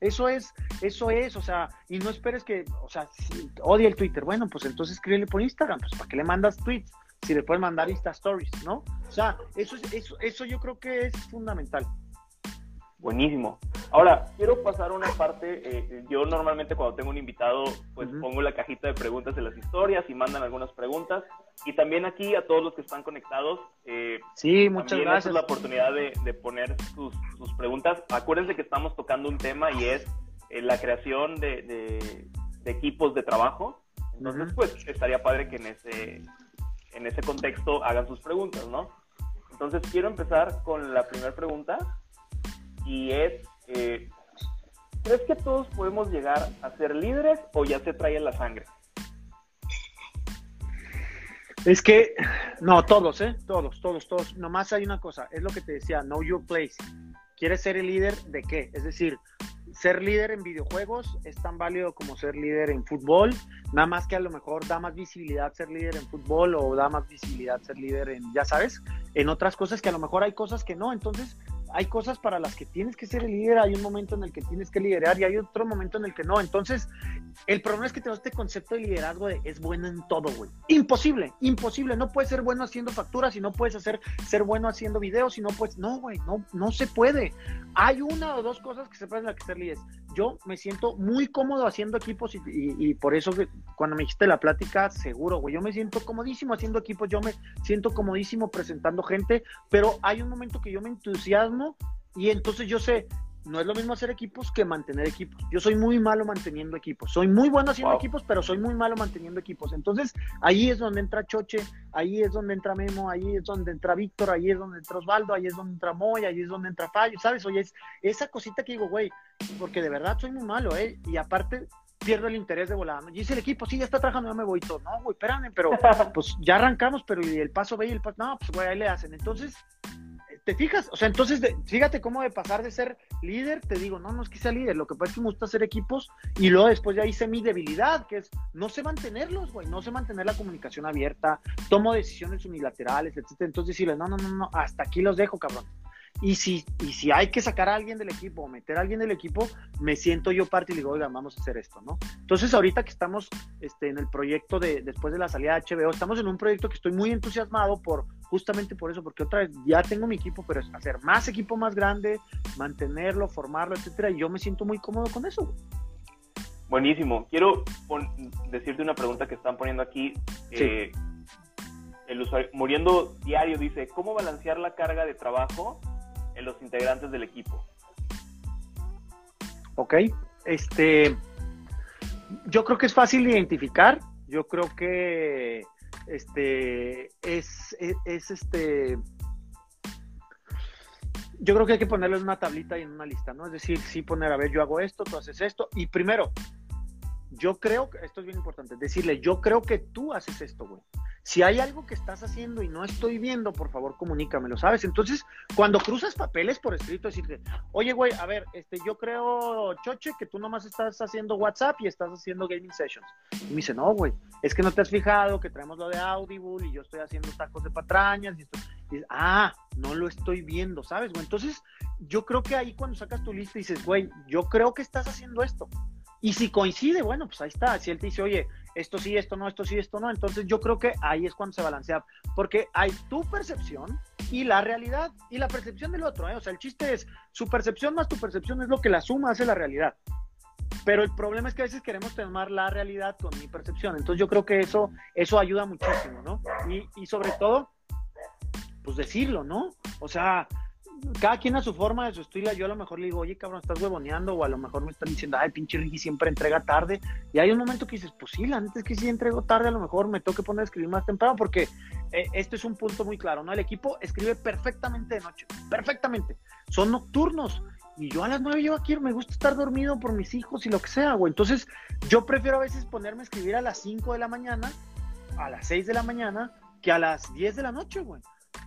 [SPEAKER 2] Eso es, eso es, o sea, y no esperes que, o sea, si odia el Twitter, bueno, pues entonces escríbele por Instagram, pues ¿para qué le mandas tweets? Si le puedes mandar Insta Stories, ¿no? O sea, eso, es, eso, eso yo creo que es fundamental.
[SPEAKER 3] Buenísimo. Ahora, quiero pasar una parte. Eh, yo normalmente cuando tengo un invitado, pues pongo la cajita de preguntas de las historias y mandan algunas preguntas. Y también aquí a todos los que están conectados.
[SPEAKER 2] Eh, sí, muchas gracias.
[SPEAKER 3] Es la oportunidad de, poner sus, preguntas. Acuérdense que estamos tocando un tema y es eh, la creación de, equipos de trabajo. Entonces, pues estaría padre que en ese, en ese contexto hagan sus preguntas, ¿no? Entonces, quiero empezar con la primera pregunta y es, eh, ¿crees que todos podemos llegar a ser líderes o ya se trae en la sangre?
[SPEAKER 2] Es que, no, todos, ¿eh? Todos, todos, todos. Nomás hay una cosa, es lo que te decía, know your place. ¿Quieres ser el líder de qué? Es decir, ser líder en videojuegos es tan válido como ser líder en fútbol, nada más que a lo mejor da más visibilidad ser líder en fútbol o da más visibilidad ser líder en, ya sabes, en otras cosas que a lo mejor hay cosas que no. Entonces, hay cosas para las que tienes que ser el líder, hay un momento en el que tienes que liderar y hay otro momento en el que no. Entonces, el problema es que tenemos este concepto de liderazgo de es bueno en todo, güey. Imposible, imposible. No puedes ser bueno haciendo facturas y no puedes hacer ser bueno haciendo videos y no puedes. No, güey, no, no se puede. Hay una o dos cosas que se pueden la que ser líderes. Yo me siento muy cómodo haciendo equipos y, y, por eso cuando me dijiste la plática, seguro, güey. Yo me siento comodísimo haciendo equipos, yo me siento comodísimo presentando gente, pero hay un momento que yo me entusiasmo y entonces yo sé, no es lo mismo hacer equipos que mantener equipos. Yo soy muy malo manteniendo equipos. Soy muy bueno haciendo equipos, pero soy muy malo manteniendo equipos. Entonces, ahí es donde entra Choche, ahí es donde entra Memo, ahí es donde entra Víctor, ahí es donde entra Osvaldo, ahí es donde entra Moy, ahí es donde entra Fallo, ¿sabes? Oye, es esa cosita que digo, güey, porque de verdad soy muy malo, ¿eh? Y aparte, pierdo el interés de volar. ¿no? Y dice el equipo, sí, ya está trabajando, ya me voy todo. No, güey, espérame, pero pues ya arrancamos, pero y el paso ve y el paso, no, pues güey, ahí le hacen. Entonces, ¿Te fijas? O sea, entonces, fíjate cómo de pasar de ser líder, te digo, no, no es que sea líder, lo que pasa es que me gusta hacer equipos y luego después ya hice mi debilidad, que es no sé mantenerlos, güey, no sé mantener la comunicación abierta, tomo decisiones unilaterales, etcétera. Entonces decirle, no, no, no, no, hasta aquí los dejo, cabrón. Y si, y si hay que sacar a alguien del equipo o meter a alguien del equipo, me siento yo parte y digo, oiga, vamos a hacer esto, ¿no? Entonces, ahorita que estamos este, en el proyecto de, después de la salida de HBO, estamos en un proyecto que estoy muy entusiasmado por, justamente por eso, porque otra vez ya tengo mi equipo, pero es hacer más equipo más grande, mantenerlo, formarlo, etcétera, y yo me siento muy cómodo con eso.
[SPEAKER 3] Buenísimo. Quiero decirte una pregunta que están poniendo aquí. Eh, el usuario, muriendo diario dice, ¿cómo balancear la carga de trabajo en los integrantes del equipo.
[SPEAKER 2] Ok, este, yo creo que es fácil identificar, yo creo que este es, es, este yo creo que hay que ponerle en una tablita y en una lista, ¿no? Es decir, sí poner, a ver, yo hago esto, tú haces esto, y primero, yo creo que, esto es bien importante, decirle, yo creo que tú haces esto, güey. Si hay algo que estás haciendo y no estoy viendo, por favor, comunícamelo, ¿sabes? Entonces, cuando cruzas papeles por escrito, decirte, oye, güey, a ver, este, yo creo, Choche, que tú nomás estás haciendo WhatsApp y estás haciendo gaming sessions. Y me dice, no, güey, es que no te has fijado que traemos lo de Audible y yo estoy haciendo tacos de patrañas y esto. Y, ah, no lo estoy viendo, ¿sabes, güey? Entonces, yo creo que ahí cuando sacas tu lista dices, güey, yo creo que estás haciendo esto. Y si coincide, bueno, pues ahí está. Si él te dice, oye, esto sí, esto no, esto sí, esto no, entonces yo creo que ahí es cuando se balancea. Porque hay tu percepción y la realidad y la percepción del otro. ¿eh? O sea, el chiste es su percepción más tu percepción es lo que la suma hace la realidad. Pero el problema es que a veces queremos tomar la realidad con mi percepción. Entonces yo creo que eso, eso ayuda muchísimo, ¿no? Y, y sobre todo, pues decirlo, ¿no? O sea, cada quien a su forma, de su estilo. Yo a lo mejor le digo, oye, cabrón, estás huevoneando, o a lo mejor me están diciendo, ay, pinche Ricky siempre entrega tarde. Y hay un momento que dices, pues sí, la neta es que si entrego tarde, a lo mejor me toque poner a escribir más temprano, porque eh, esto es un punto muy claro, ¿no? El equipo escribe perfectamente de noche, perfectamente. Son nocturnos. Y yo a las nueve yo aquí me gusta estar dormido por mis hijos y lo que sea, güey. Entonces, yo prefiero a veces ponerme a escribir a las 5 de la mañana, a las 6 de la mañana, que a las 10 de la noche, güey.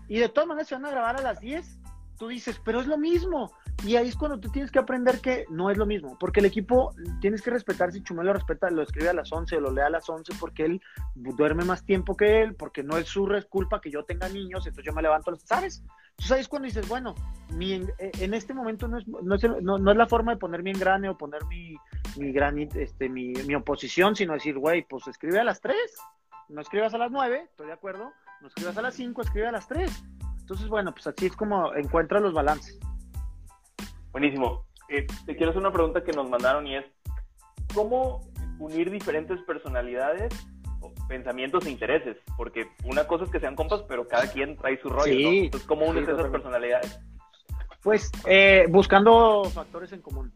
[SPEAKER 2] Y de todas maneras se van a grabar a las 10 tú dices, pero es lo mismo. Y ahí es cuando tú tienes que aprender que no es lo mismo, porque el equipo tienes que respetar, si Chumel lo respeta, lo escribe a las 11 o lo lee a las 11 porque él duerme más tiempo que él, porque no es su culpa que yo tenga niños, entonces yo me levanto, ¿sabes? Entonces ahí es cuando dices, bueno, mi, eh, en este momento no es, no, es, no, es la forma de poner mi engrane o poner mi, mi, gran, este, mi, mi oposición, sino decir, güey, pues escribe a las 3, no escribas a las 9, estoy de acuerdo, no escribas a las 5, escribe a las 3 entonces, bueno, pues así es como encuentra los balances.
[SPEAKER 3] Buenísimo. Eh, te quiero hacer una pregunta que nos mandaron y es, ¿cómo unir diferentes personalidades, pensamientos e intereses? Porque una cosa es que sean compas, pero cada quien trae su rollo, ¿no? Entonces, ¿cómo unes esas personalidades?
[SPEAKER 2] Pues eh, buscando factores en común.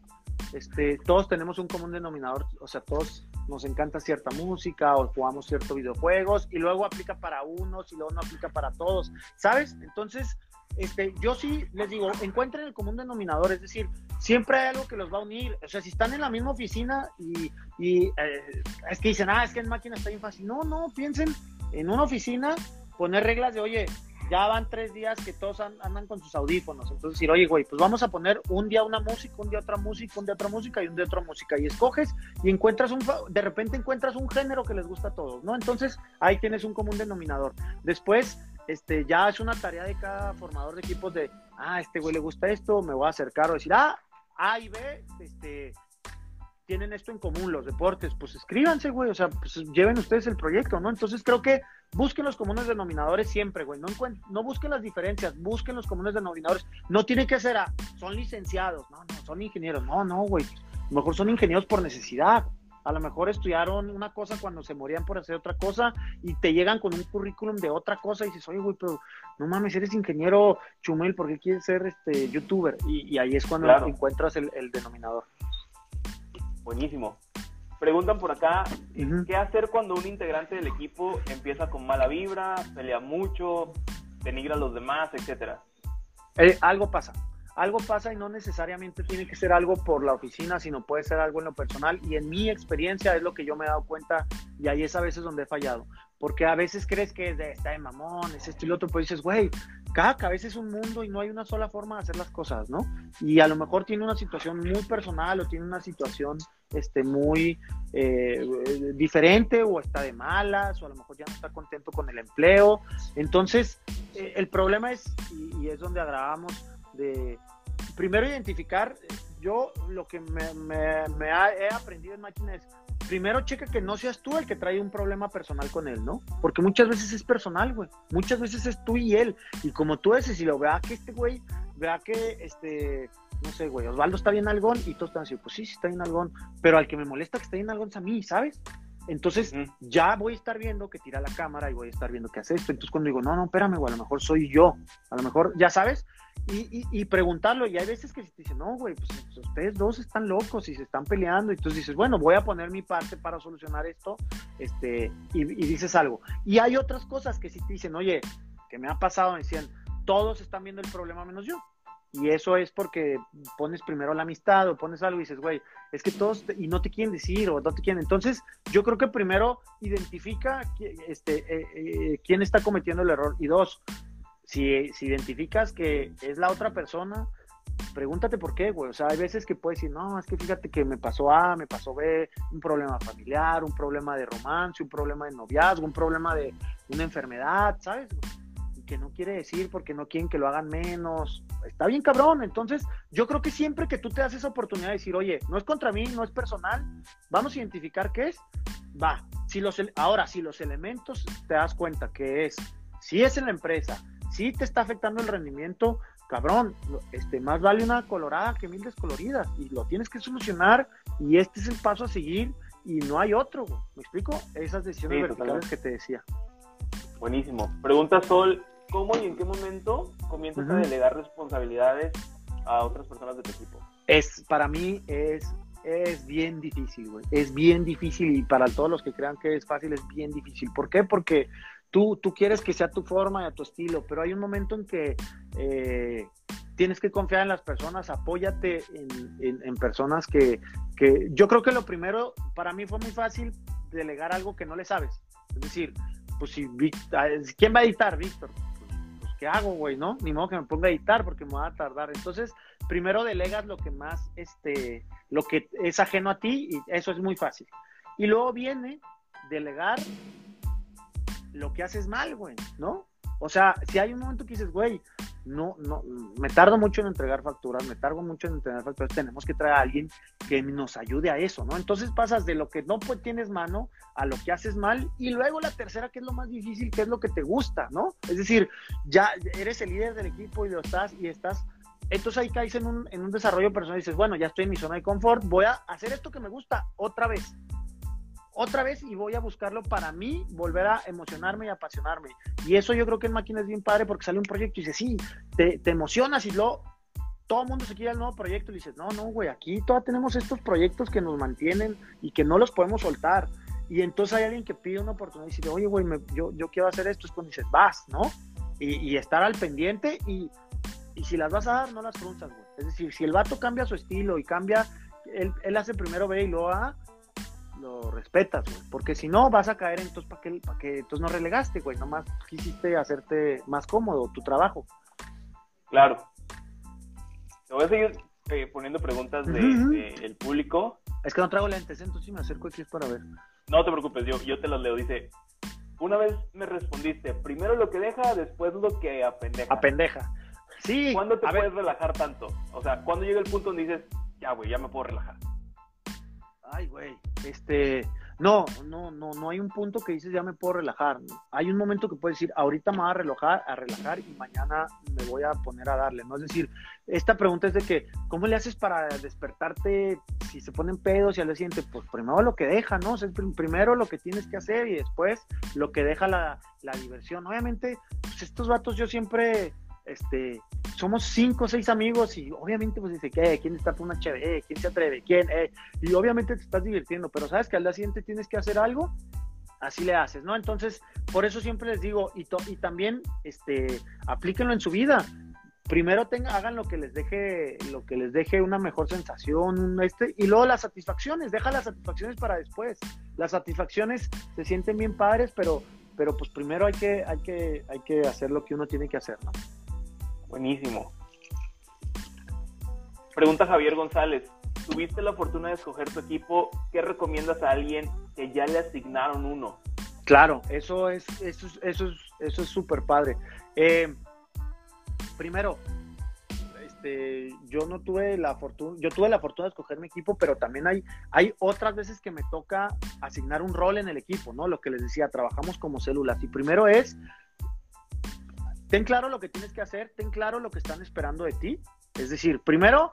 [SPEAKER 2] Este, todos tenemos un común denominador, o sea, todos nos encanta cierta música o jugamos ciertos videojuegos y luego aplica para unos y luego no aplica para todos, ¿sabes? Entonces, este, yo sí les digo, encuentren el común denominador, es decir, siempre hay algo que los va a unir, o sea, si están en la misma oficina y, y eh, es que dicen, ah, es que en máquina está bien fácil, no, no, piensen en una oficina, poner reglas de, oye, ya van tres días que todos andan con sus audífonos. Entonces decir, oye, güey, pues vamos a poner un día una música, un día otra música, un día otra música y un día otra música. Y escoges y encuentras un, de repente encuentras un género que les gusta a todos, ¿no? Entonces ahí tienes un común denominador. Después, este, ya es una tarea de cada formador de equipos de, ah, este güey le gusta esto, me voy a acercar o decir, ah, A y B, este, tienen esto en común, los deportes, pues escríbanse, güey, o sea, pues lleven ustedes el proyecto, ¿no? Entonces creo que busquen los comunes denominadores siempre, güey, no, no busquen las diferencias, busquen los comunes denominadores, no tiene que ser a, son licenciados, no, no, son ingenieros, no, no, güey, a lo mejor son ingenieros por necesidad, a lo mejor estudiaron una cosa cuando se morían por hacer otra cosa y te llegan con un currículum de otra cosa y dices, oye, güey, pero no mames, eres ingeniero Chumel, ¿por qué quieres ser este youtuber? Y, ahí es cuando encuentras el denominador.
[SPEAKER 3] Buenísimo. Preguntan por acá, ¿qué hacer cuando un integrante del equipo empieza con mala vibra, pelea mucho, denigra a los demás, etcétera?
[SPEAKER 2] Eh, algo pasa, algo pasa y no necesariamente tiene que ser algo por la oficina, sino puede ser algo en lo personal. Y en mi experiencia es lo que yo me he dado cuenta y ahí es a veces donde he fallado. Porque a veces crees que es de, está de mamón, es esto y lo otro, pues dices, güey, cada cabeza es un mundo y no hay una sola forma de hacer las cosas, ¿no? Y a lo mejor tiene una situación muy personal o tiene una situación este, muy eh, diferente o está de malas o a lo mejor ya no está contento con el empleo. Entonces, eh, el problema es, y, es donde agravamos, de primero identificar, yo lo que me, he aprendido en máquina es primero checa que no seas tú el que trae un problema personal con él, ¿no? Porque muchas veces es personal, güey. Muchas veces es tú y él. Y como tú ese, si lo vea que este güey, vea que este, no sé, güey, Osvaldo está bien algón y todos están así, pues sí, sí está bien algón. Pero al que me molesta que está bien algón es a mí, ¿sabes? Entonces ya voy a estar viendo que tira la cámara y voy a estar viendo que hace esto. Entonces cuando digo, no, no, espérame, güey, a lo mejor soy yo. A lo mejor, ya sabes, y, y, preguntarlo. Y hay veces que te dicen, no, güey, pues, pues ustedes dos están locos y se están peleando. Y entonces dices, bueno, voy a poner mi parte para solucionar esto. Este, y, dices algo. Y hay otras cosas que si te dicen, oye, que me ha pasado, me decían, todos están viendo el problema menos yo. Y eso es porque pones primero la amistad o pones algo y dices, güey, es que todos, y no te quieren decir o no te quieren. Entonces, yo creo que primero identifica este, eh, eh, quién está cometiendo el error. Y dos, si, si identificas que es la otra persona, pregúntate por qué, güey. O sea, hay veces que puedes decir, no, es que fíjate que me pasó A, me pasó B, un problema familiar, un problema de romance, un problema de noviazgo, un problema de una enfermedad, ¿sabes? que no quiere decir porque no quieren que lo hagan menos. Está bien cabrón. Entonces, yo creo que siempre que tú te das esa oportunidad de decir, oye, no es contra mí, no es personal, vamos a identificar qué es, va. Si los, ahora, si los elementos te das cuenta que es, si es en la empresa, si te está afectando el rendimiento, cabrón, este, más vale una colorada que mil descoloridas y lo tienes que solucionar y este es el paso a seguir y no hay otro, ¿me explico? Esas decisiones verticales que te decía.
[SPEAKER 3] Buenísimo. Pregunta Sol, ¿cómo y en qué momento comienzas a delegar responsabilidades a otras personas de tu equipo?
[SPEAKER 2] Es, para mí es, es bien difícil, güey. Es bien difícil y para todos los que crean que es fácil, es bien difícil. ¿Por qué? Porque tú, tú quieres que sea tu forma y a tu estilo, pero hay un momento en que eh, tienes que confiar en las personas, apóyate en, en, personas que, que, yo creo que lo primero, para mí fue muy fácil delegar algo que no le sabes. Es decir, pues si, ¿quién va a editar? Víctor. Pues, ¿qué hago, güey? ¿No? Ni modo que me ponga a editar porque me va a tardar. Entonces, primero delegas lo que más, este, lo que es ajeno a ti y eso es muy fácil. Y luego viene delegar lo que haces mal, güey, ¿no? O sea, si hay un momento que dices, güey, no, no, me tardo mucho en entregar facturas, me tardo mucho en entregar facturas, tenemos que traer a alguien que nos ayude a eso, ¿no? Entonces pasas de lo que no pues, tienes mano a lo que haces mal y luego la tercera que es lo más difícil, que es lo que te gusta, ¿no? Es decir, ya eres el líder del equipo y lo estás y estás entonces ahí caes en un, en un desarrollo personal y dices, bueno, ya estoy en mi zona de confort, voy a hacer esto que me gusta otra vez otra vez y voy a buscarlo para mí, volver a emocionarme y apasionarme. Y eso yo creo que en máquina es bien padre porque sale un proyecto y dices, sí, te, emocionas y luego todo el mundo se quiere al nuevo proyecto y dices, no, no, güey, aquí todavía tenemos estos proyectos que nos mantienen y que no los podemos soltar. Y entonces hay alguien que pide una oportunidad y dice, oye, güey, yo, yo quiero hacer esto, es cuando dices, vas, ¿no? Y, estar al pendiente y, y, si las vas a dar, no las frunzas, güey. Es decir, si el vato cambia su estilo y cambia, él, él hace primero B y luego A, lo respetas, güey. Porque si no, vas a caer entonces, ¿para qué, para que entonces no relegaste, güey? Nomás quisiste hacerte más cómodo tu trabajo.
[SPEAKER 3] Claro. Te voy a seguir eh, poniendo preguntas de, el público.
[SPEAKER 2] Es que no traigo lentes, entonces si me acerco aquí es para ver.
[SPEAKER 3] No te preocupes, yo, yo te las leo. Dice, una vez me respondiste, primero lo que deja, después lo que apendeja.
[SPEAKER 2] Apendeja. Sí.
[SPEAKER 3] ¿Cuándo te puedes relajar tanto? O sea, ¿cuándo llega el punto donde dices, ya, güey, ya me puedo relajar?
[SPEAKER 2] Ay, güey, este, no, no, no, no hay un punto que dices ya me puedo relajar. Hay un momento que puedes decir, ahorita me voy a relajar, a relajar y mañana me voy a poner a darle, ¿no? Es decir, esta pregunta es de que, ¿cómo le haces para despertarte si se ponen pedos y al día siguiente? Pues primero lo que deja, ¿no? O primero lo que tienes que hacer y después lo que deja la, la diversión. Obviamente, pues estos vatos yo siempre este, somos cinco o seis amigos y obviamente pues dice, ¿qué? ¿Quién está por una chévere? ¿Quién se atreve? ¿Quién? Eh? Y obviamente te estás divirtiendo, pero sabes que al día siguiente tienes que hacer algo, así le haces, ¿no? Entonces, por eso siempre les digo, y, y también este, aplíquenlo en su vida. Primero tenga, hagan lo que les deje, lo que les deje una mejor sensación, este, y luego las satisfacciones, deja las satisfacciones para después. Las satisfacciones se sienten bien padres, pero, pero pues primero hay que, hay que, hay que hacer lo que uno tiene que hacer, ¿no?
[SPEAKER 3] Buenísimo. Pregunta Javier González. ¿Tuviste la fortuna de escoger tu equipo? ¿Qué recomiendas a alguien que ya le asignaron uno?
[SPEAKER 2] Claro, eso es eso es, eso es eso es súper padre. Eh, primero, este, yo no tuve la fortuna, yo tuve la fortuna de escoger mi equipo, pero también hay, hay otras veces que me toca asignar un rol en el equipo, ¿no? Lo que les decía, trabajamos como células. Y primero es ten claro lo que tienes que hacer, ten claro lo que están esperando de ti. Es decir, primero,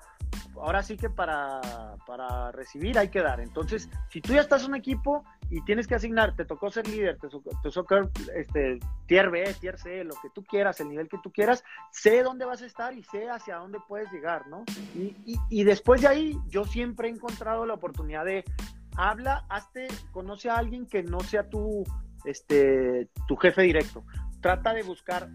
[SPEAKER 2] ahora sí que para, para recibir hay que dar. Entonces, si tú ya estás en un equipo y tienes que asignar, te tocó ser líder, te, tocó este, tier B, tier C, lo que tú quieras, el nivel que tú quieras, sé dónde vas a estar y sé hacia dónde puedes llegar, ¿no? Y, y, y después de ahí, yo siempre he encontrado la oportunidad de habla, hazte, conoce a alguien que no sea tu, este, tu jefe directo. Trata de buscar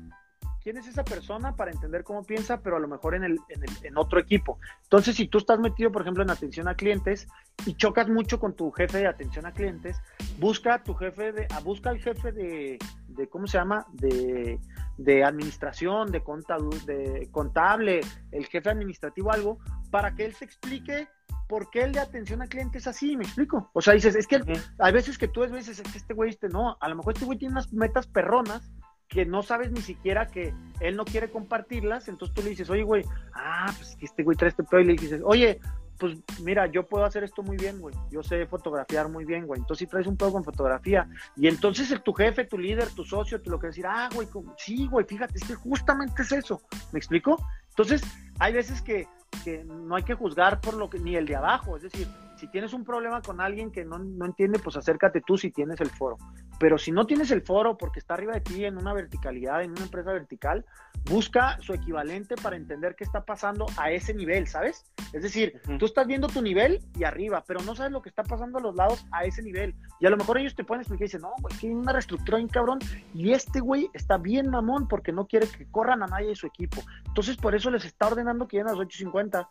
[SPEAKER 2] quién es esa persona para entender cómo piensa, pero a lo mejor en, el, en, el, en otro equipo. Entonces, si tú estás metido, por ejemplo, en atención a clientes y chocas mucho con tu jefe de atención a clientes, busca a tu jefe de, a, busca al jefe de, de, ¿cómo se llama? De, de administración, de, de contable, el jefe administrativo, algo, para que él te explique por qué el de atención a clientes es así, me explico. O sea, dices, es que hay veces que tú ves, veces que este güey, este no, a lo mejor este güey tiene unas metas perronas que no sabes ni siquiera que él no quiere compartirlas, entonces tú le dices, oye, güey, ah, pues que este güey trae este pedo y le dices, oye, pues mira, yo puedo hacer esto muy bien, güey, yo sé fotografiar muy bien, güey, entonces si traes un pedo con fotografía, y entonces tu jefe, tu líder, tu socio, te lo que decir, ah, güey, sí, güey, fíjate, es que justamente es eso, ¿me explico? Entonces, hay veces que, que no hay que juzgar por lo que, ni el de abajo, es decir, si tienes un problema con alguien que no, no entiende, pues acércate tú si tienes el foro. Pero si no tienes el foro porque está arriba de ti en una verticalidad, en una empresa vertical, busca su equivalente para entender qué está pasando a ese nivel, ¿sabes? Es decir, tú estás viendo tu nivel y arriba, pero no sabes lo que está pasando a los lados a ese nivel. Y a lo mejor ellos te pueden explicar y dicen, no, güey, que hay una reestructura bien cabrón. Y este güey está bien mamón porque no quiere que corran a nadie de su equipo. Entonces, por eso les está ordenando que lleguen a las 8.50.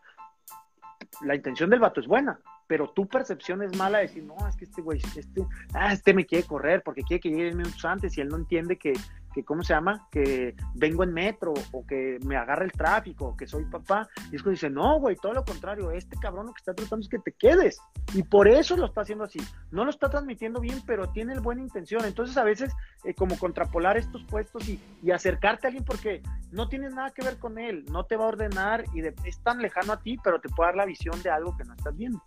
[SPEAKER 2] La intención del vato es buena, pero tu percepción es mala de decir, no, es que este güey, este, ah, este me quiere correr porque quiere que llegue minutos antes y él no entiende que que ¿cómo se llama? Que vengo en metro o que me agarra el tráfico, que soy papá. Y es que dice, no, güey, todo lo contrario, este cabrón lo que está tratando es que te quedes. Y por eso lo está haciendo así. No lo está transmitiendo bien, pero tiene buena intención. Entonces a veces eh, como contrapolar estos puestos y, acercarte a alguien porque no tienes nada que ver con él, no te va a ordenar y es tan lejano a ti, pero te puede dar la visión de algo que no estás viendo.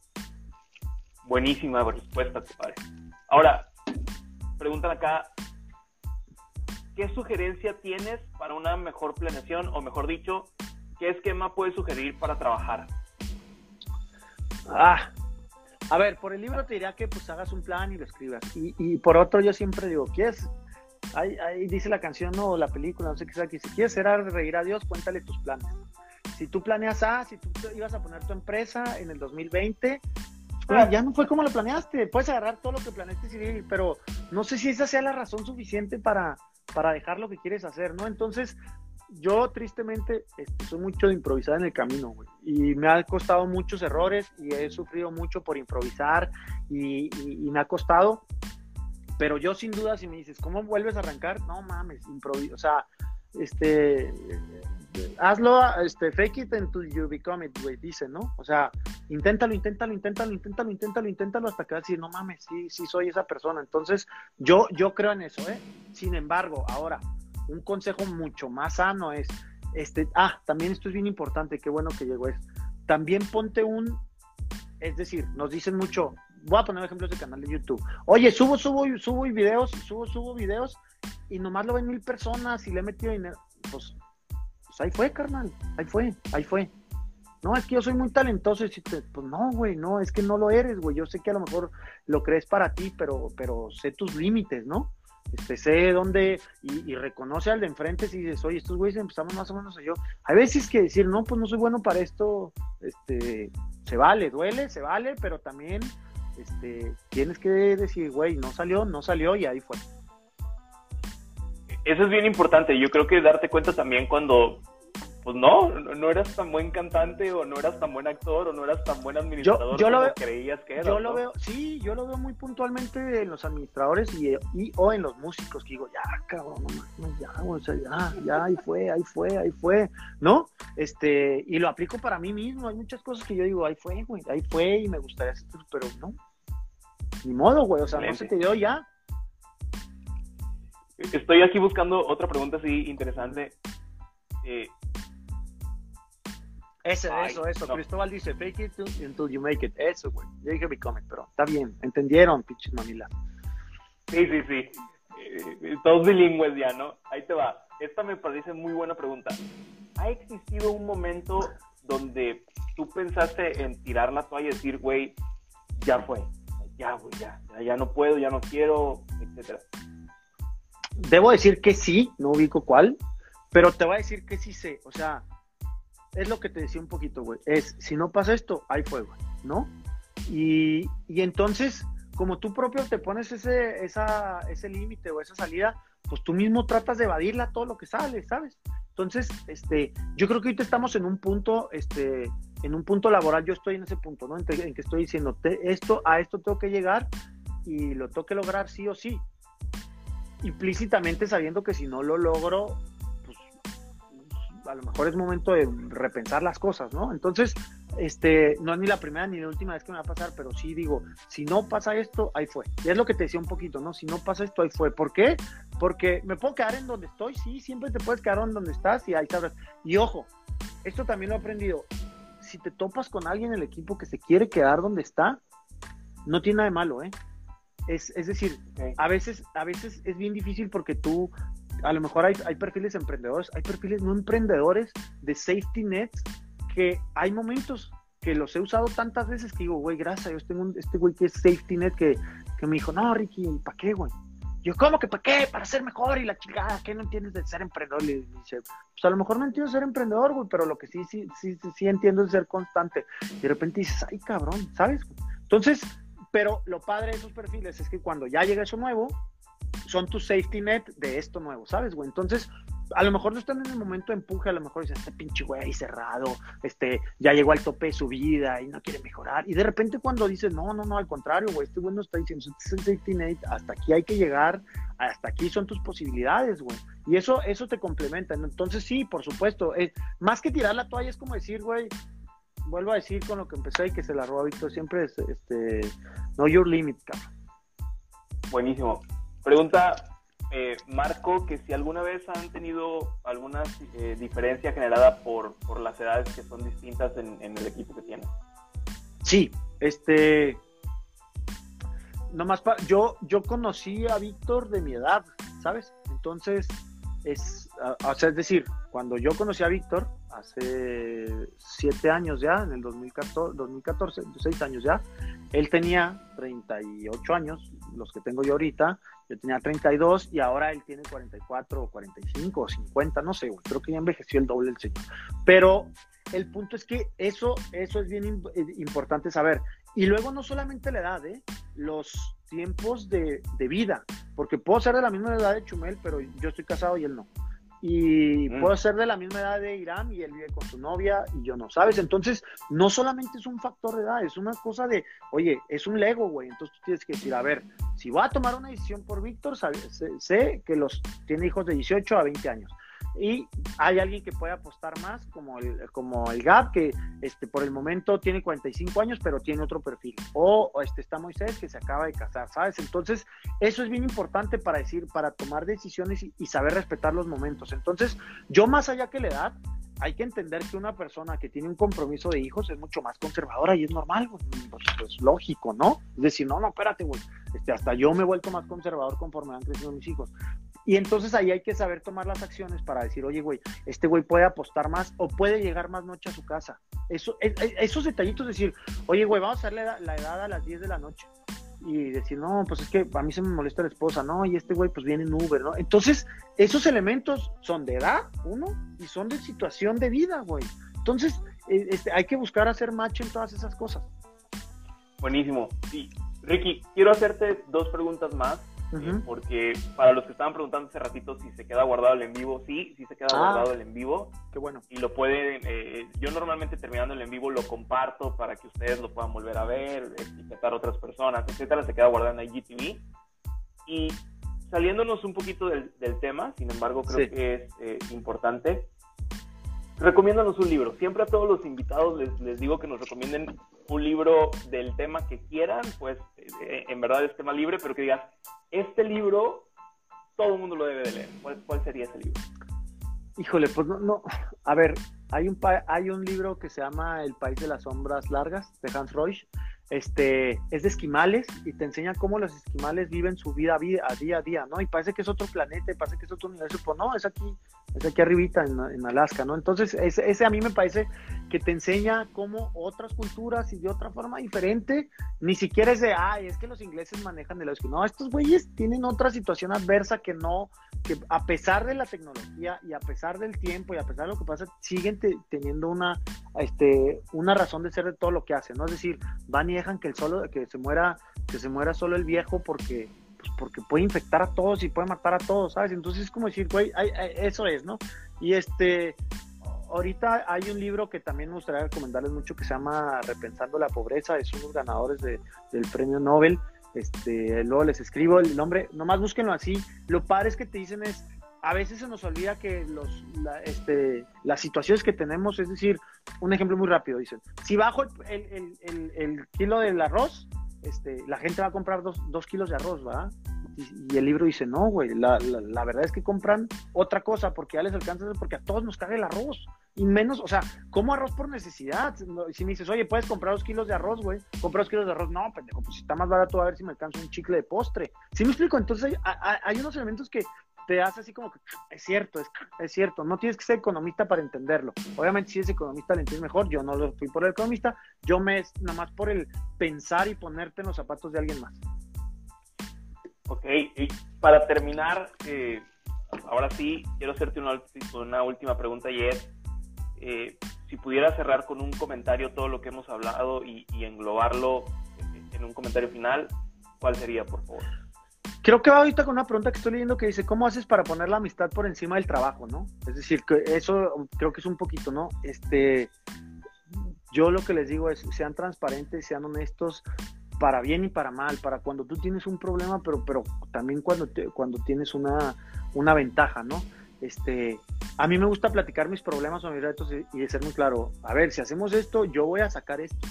[SPEAKER 3] Buenísima respuesta, padre. Ahora, preguntan acá, ¿qué sugerencia tienes para una mejor planeación o mejor dicho, qué esquema puedes sugerir para trabajar?
[SPEAKER 2] Ah, a ver, por el libro te diría que pues hagas un plan y lo escribas. Y, por otro yo siempre digo, ¿quieres? Ahí, ahí, dice la canción o la película, no sé qué sea, que si quieres ser reír a Dios, cuéntale tus planes. Si tú planeas A, si tú ibas a poner tu empresa en el 2020, pues, ya no fue como lo planeaste. Puedes agarrar todo lo que planeaste, pero no sé si esa sea la razón suficiente para, para dejar lo que quieres hacer, ¿no? Entonces, yo tristemente este, soy mucho de improvisar en el camino, güey. Y me ha costado muchos errores y he sufrido mucho por improvisar y, me ha costado. Pero yo sin duda, si me dices, ¿cómo vuelves a arrancar? No mames, improviso. O sea, este, hazlo, este, fake it until you become it, güey, dice, ¿no? O sea, inténtalo, inténtalo, inténtalo, inténtalo, inténtalo, inténtalo hasta que vas a decir, no mames, sí, sí soy esa persona. Entonces, yo, yo creo en eso, ¿eh? Sin embargo, ahora, un consejo mucho más sano es, este, ah, también esto es bien importante, qué bueno que llegó es, también ponte un, es decir, nos dicen mucho, voy a poner ejemplos de canal de YouTube, oye, subo, subo, subo videos, subo, subo videos, y nomás lo ven mil personas y le he metido dinero, pues pues ahí fue, carnal, ahí fue, ahí fue. No, es que yo soy muy talentoso. Y pues no, güey, no, es que no lo eres, güey. Yo sé que a lo mejor lo crees para ti, pero, pero sé tus límites, ¿no? Este, sé dónde y, reconoce al de enfrente si dices, oye, estos güeyes empezamos más o menos a yo. Hay veces que decir, no, pues no soy bueno para esto, este, se vale, duele, se vale, pero también, este, tienes que decir, güey, no salió, no salió y ahí fue
[SPEAKER 3] eso es bien importante. Yo creo que darte cuenta también cuando, pues no, no eras tan buen cantante o no eras tan buen actor o no eras tan buen administrador
[SPEAKER 2] yo, como
[SPEAKER 3] creías que eras.
[SPEAKER 2] Yo lo veo, sí, yo lo veo muy puntualmente en los administradores y, o en los músicos que digo, ya, cabrón, no, ya, o sea, ya, ya, ahí fue, ahí fue, ahí fue, ¿no? Este, y lo aplico para mí mismo. Hay muchas cosas que yo digo, ahí fue, güey, ahí fue y me gustaría hacer, pero no. Ni modo, güey, o sea, no se te dio ya,
[SPEAKER 3] Estoy aquí buscando otra pregunta así interesante.
[SPEAKER 2] Eh, Ese, eso, eso. Cristóbal dice, fake it until you make it. Eso, güey. Yo dije comment, pero está bien. ¿Entendieron, pinches mamila?
[SPEAKER 3] Sí, sí, sí. Eh, todos bilingües ya, ¿no? Ahí te va. Esta me parece muy buena pregunta. ¿Ha existido un momento donde tú pensaste en tirar la toalla y decir, güey, ya fue, ya, güey, ya, ya, ya no puedo, ya no quiero, etcétera?
[SPEAKER 2] Debo decir que sí, no ubico cuál, pero te voy a decir que sí sé. O sea, es lo que te decía un poquito, güey. Es, si no pasa esto, hay fuego, ¿no? Y, entonces, como tú propio te pones ese, esa, ese límite o esa salida, pues tú mismo tratas de evadirla todo lo que sale, ¿sabes? Entonces, este, yo creo que ahorita estamos en un punto, este, en un punto laboral, yo estoy en ese punto, ¿no? En, en que estoy diciendo, esto, a esto tengo que llegar y lo tengo que lograr sí o sí implícitamente sabiendo que si no lo logro, a lo mejor es momento de repensar las cosas, ¿no? Entonces, este, no es ni la primera ni la última vez que me va a pasar, pero sí digo, si no pasa esto, ahí fue. Y es lo que te decía un poquito, ¿no? Si no pasa esto, ahí fue. ¿Por qué? Porque me puedo quedar en donde estoy, sí, siempre te puedes quedar en donde estás y ahí sabes. Y ojo, esto también lo he aprendido. Si te topas con alguien en el equipo que se quiere quedar donde está, no tiene nada de malo, ¿eh? Es, decir, a, veces, a veces es bien difícil porque tú, a lo mejor hay, hay perfiles emprendedores, hay perfiles no emprendedores de safety nets que hay momentos que los he usado tantas veces que digo, güey, gracias, yo tengo un, este güey que es safety net que, me dijo, no, Ricky, ¿para qué, güey? Yo, ¿cómo que para qué? Para ser mejor y la chingada, ¿qué no entiendes de ser emprendedor? Y dice, pues a lo mejor no entiendo ser emprendedor, güey, pero lo que sí, sí, sí, sí, entiendo es ser constante. Y de repente dices, ay, cabrón, ¿sabes? Entonces, pero lo padre de esos perfiles es que cuando ya llega eso nuevo, son tu safety net de esto nuevo, ¿sabes, güey? Entonces, a lo mejor no están en el momento de empuje, a lo mejor dicen, este pinche güey ahí cerrado, este, ya llegó al tope de su vida y no quiere mejorar. Y de repente cuando dices, no, no, no, al contrario, güey, este güey no está diciendo, este es el safety net, hasta aquí hay que llegar, hasta aquí son tus posibilidades, güey. Y eso, eso te complementa. Entonces sí, por supuesto, es, más que tirar la toalla es como decir, güey, vuelvo a decir con lo que empecé y que se la roba Víctor, siempre es, este, no your limit, cabrón.
[SPEAKER 3] Buenísimo. Pregunta eh, Marco, que si alguna vez han tenido alguna eh, diferencia generada por, por, las edades que son distintas en, el equipo que tienen.
[SPEAKER 2] Sí, este, nomás yo, yo conocí a Víctor de mi edad, ¿sabes? Entonces, es, o sea, es decir, cuando yo conocí a Víctor, hace siete años ya, en el 2014, 2014, seis años ya, él tenía 38 años, los que tengo yo ahorita, yo tenía 32 y ahora él tiene 44 o 45 o 50, no sé, creo que ya envejeció el doble el señor. Pero el punto es que eso, eso es bien eh, importante saber. Y luego no solamente la edad, ¿eh? los tiempos de, de, vida, porque puedo ser de la misma edad de Chumel, pero yo estoy casado y él no y mm. puedo ser de la misma edad de Irán y él vive con su novia y yo no, ¿sabes? Entonces, no solamente es un factor de edad, es una cosa de, oye, es un Lego, güey. Entonces tú tienes que decir, a ver, si voy a tomar una decisión por Víctor, sé, sé, que los tiene hijos de 18 a 20 años y hay alguien que puede apostar más, como el, como el Gap, que este, por el momento tiene 45 años, pero tiene otro perfil. O, este, está Moisés, que se acaba de casar, ¿sabes? Entonces, eso es bien importante para decir, para tomar decisiones y, saber respetar los momentos. Entonces, yo más allá que la edad, hay que entender que una persona que tiene un compromiso de hijos es mucho más conservadora y es normal, pues, pues, lógico, ¿no? Es decir, no, no, espérate, güey, este, hasta yo me he vuelto más conservador conforme han crecido mis hijos. Y entonces ahí hay que saber tomar las acciones para decir, oye, güey, este güey puede apostar más o puede llegar más noche a su casa. Eso, esos detallitos, decir, oye, güey, vamos a hacerle la, edad a las 10 de la noche. Y decir, no, pues es que a mí se me molesta la esposa, no, y este güey pues viene en Uber, ¿no? Entonces, esos elementos son de edad, uno, y son de situación de vida, güey. Entonces, e, este, hay que buscar hacer match en todas esas cosas.
[SPEAKER 3] Buenísimo. Sí. Ricky, quiero hacerte dos preguntas más porque para los que estaban preguntando hace ratito si se queda guardado el en vivo, sí, sí se queda ah. guardado el en vivo.
[SPEAKER 2] Qué bueno.
[SPEAKER 3] Y lo pueden, eh, yo normalmente terminando el en vivo lo comparto para que ustedes lo puedan volver a ver, etiquetar a otras personas, etcétera, se queda guardado en IGTV. Y saliéndonos un poquito del, tema, sin embargo, creo que es eh, importante. Recomiéndanos un libro. Siempre a todos los invitados les, les digo que nos recomienden un libro del tema que quieran, pues eh, en verdad es tema libre, pero que digas, este libro todo el mundo lo debe de leer. ¿Cuál, sería ese libro?
[SPEAKER 2] Híjole, pues no, no. A ver, hay un, hay un libro que se llama El País de las Sombras Largas, de Hans Reusch. Este, es de esquimales y te enseña cómo los esquimales viven su vida a día a día, ¿no? Y parece que es otro planeta, parece que es otro universo, pero no, es aquí, es aquí arribita en, en Alaska, ¿no? Entonces, ese, ese, a mí me parece que te enseña cómo otras culturas y de otra forma diferente, ni siquiera es de, ay, es que los ingleses manejan de que no, estos güeyes tienen otra situación adversa que no, que a pesar de la tecnología y a pesar del tiempo y a pesar de lo que pasa, siguen teniendo una, este, una razón de ser de todo lo que hacen, ¿no? Es decir, van y dejan que el solo, que se muera, que se muera solo el viejo porque pues porque puede infectar a todos y puede matar a todos, ¿sabes? Entonces es como decir, güey, eso es, ¿no? Y este, ahorita hay un libro que también me gustaría recomendarles mucho que se llama Repensando la Pobreza, es unos ganadores de, del premio Nobel. Este, luego les escribo el nombre, nomás búsquenlo así. Lo padre es que te dicen es, a veces se nos olvida que los, este, las situaciones que tenemos, es decir, un ejemplo muy rápido, dicen, si bajo el, el, el, kilo del arroz, este, la gente va a comprar dos, dos kilos de arroz, ¿verdad? Y, el libro dice, no, güey, la, la, verdad es que compran otra cosa porque ya les alcanza, porque a todos nos cae el arroz. Y menos, o sea, ¿cómo arroz por necesidad? Si me dices, oye, puedes comprar dos kilos de arroz, güey, comprar dos kilos de arroz. No, pendejo, pues si está más barato, a ver si me alcanza un chicle de postre. ¿Sí me explico? Entonces hay unos elementos que te hace así como que es cierto, es, es, cierto, no tienes que ser economista para entenderlo. Obviamente si eres economista lo entiendes mejor, yo no lo fui por el economista, yo me nada más por el pensar y ponerte en los zapatos de alguien más.
[SPEAKER 3] Ok, y para terminar, eh, ahora sí, quiero hacerte una, última pregunta y es, eh, si pudiera cerrar con un comentario todo lo que hemos hablado y, englobarlo en un comentario final, ¿cuál sería, por favor?
[SPEAKER 2] Creo que va ahorita con una pregunta que estoy leyendo que dice, ¿cómo haces para poner la amistad por encima del trabajo, no? Es decir, que eso creo que es un poquito, ¿no? Este, yo lo que les digo es, sean transparentes, sean honestos, para bien y para mal, para cuando tú tienes un problema, pero, pero también cuando, cuando tienes una, una ventaja, ¿no? Este, a mí me gusta platicar mis problemas o mis retos y ser muy claro, a ver, si hacemos esto, yo voy a sacar esto.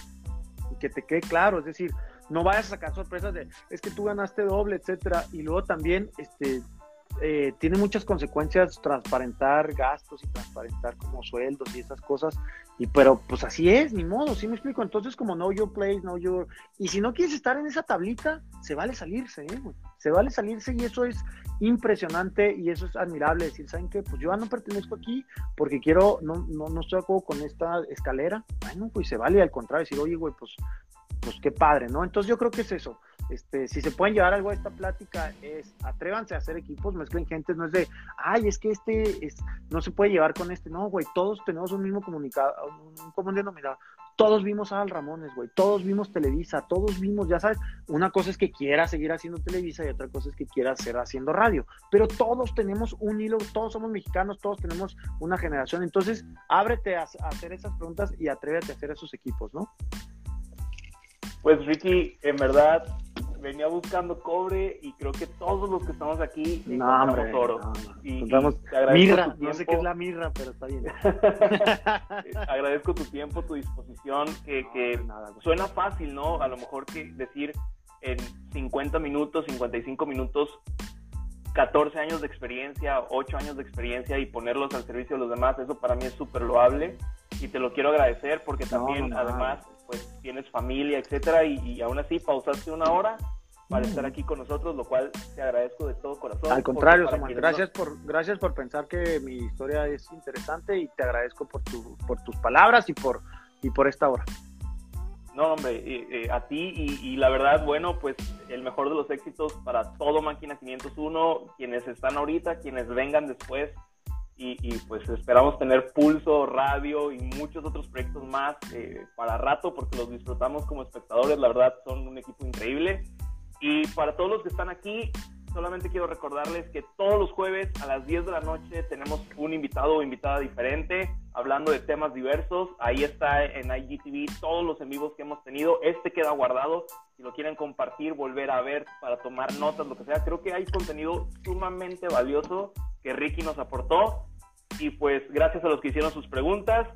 [SPEAKER 2] Que te quede claro, es decir, no vayas a sacar sorpresas de, es que tú ganaste doble, etcétera. Y luego también, este, eh, tiene muchas consecuencias transparentar gastos y transparentar como sueldos y esas cosas. Y pero pues así es, ni modo, ¿sí me explico? Entonces como no your place, no your... Y si no quieres estar en esa tablita, se vale salirse, ¿eh? Se vale salirse y eso es impresionante y eso es admirable decir, ¿saben qué? Pues yo no pertenezco aquí porque quiero, no, no, no estoy de acuerdo con esta escalera. Bueno, pues se vale al contrario, decir, oye, güey, pues, pues qué padre, ¿no? Entonces yo creo que es eso este, si se pueden llevar algo a esta plática es atrévanse a hacer equipos, mezclen gente, no es de, ay, es que este es, no se puede llevar con este, no, güey, todos tenemos un mismo comunicado, un común denominador, todos vimos a Al Ramones, güey, todos vimos Televisa, todos vimos, ya sabes, una cosa es que quiera seguir haciendo Televisa y otra cosa es que quiera seguir haciendo radio, pero todos tenemos un hilo, todos somos mexicanos, todos tenemos una generación, entonces ábrete a, a hacer esas preguntas y atrévete a hacer esos equipos, ¿no?
[SPEAKER 3] Pues Ricky, en verdad, venía buscando cobre y creo que todos los que estamos aquí
[SPEAKER 2] no, hombre, oro. Y, mirra, no sé qué es la mirra, pero está bien.
[SPEAKER 3] agradezco tu tiempo, tu disposición, que, que suena fácil, ¿no? A lo mejor que decir en 50 minutos, 55 minutos, 14 años de experiencia, 8 años de experiencia y ponerlos al servicio de los demás, eso para mí es súper loable y te lo quiero agradecer porque también además pues tienes familia, etcétera, y, aún así pausaste una hora para estar aquí con nosotros, lo cual te agradezco de todo corazón.
[SPEAKER 2] Al contrario, Samuel, gracias por, gracias por pensar que mi historia es interesante y te agradezco por, tu, por tus palabras y por, y por esta hora.
[SPEAKER 3] No, hombre, eh, eh, a ti y, la verdad, bueno, pues el mejor de los éxitos para todo Máquina 501, quienes están ahorita, quienes vengan después, y, pues esperamos tener Pulso, Radio y muchos otros proyectos más eh, para rato porque los disfrutamos como espectadores, la verdad son un equipo increíble. Y para todos los que están aquí, solamente quiero recordarles que todos los jueves a las 10 de la noche tenemos un invitado o invitada diferente hablando de temas diversos. Ahí está en IGTV todos los en vivos que hemos tenido. Este queda guardado. Si lo quieren compartir, volver a ver para tomar notas, lo que sea. Creo que hay contenido sumamente valioso que Ricky nos aportó. Y pues gracias a los que hicieron sus preguntas.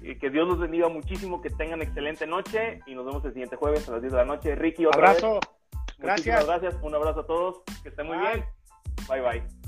[SPEAKER 3] que Dios los bendiga muchísimo, que tengan excelente noche y nos vemos el siguiente jueves a las 10 de la noche. Ricky,
[SPEAKER 2] otra abrazo.
[SPEAKER 3] Gracias. gracias. Un abrazo a todos. Que estén muy bien. Bye bye.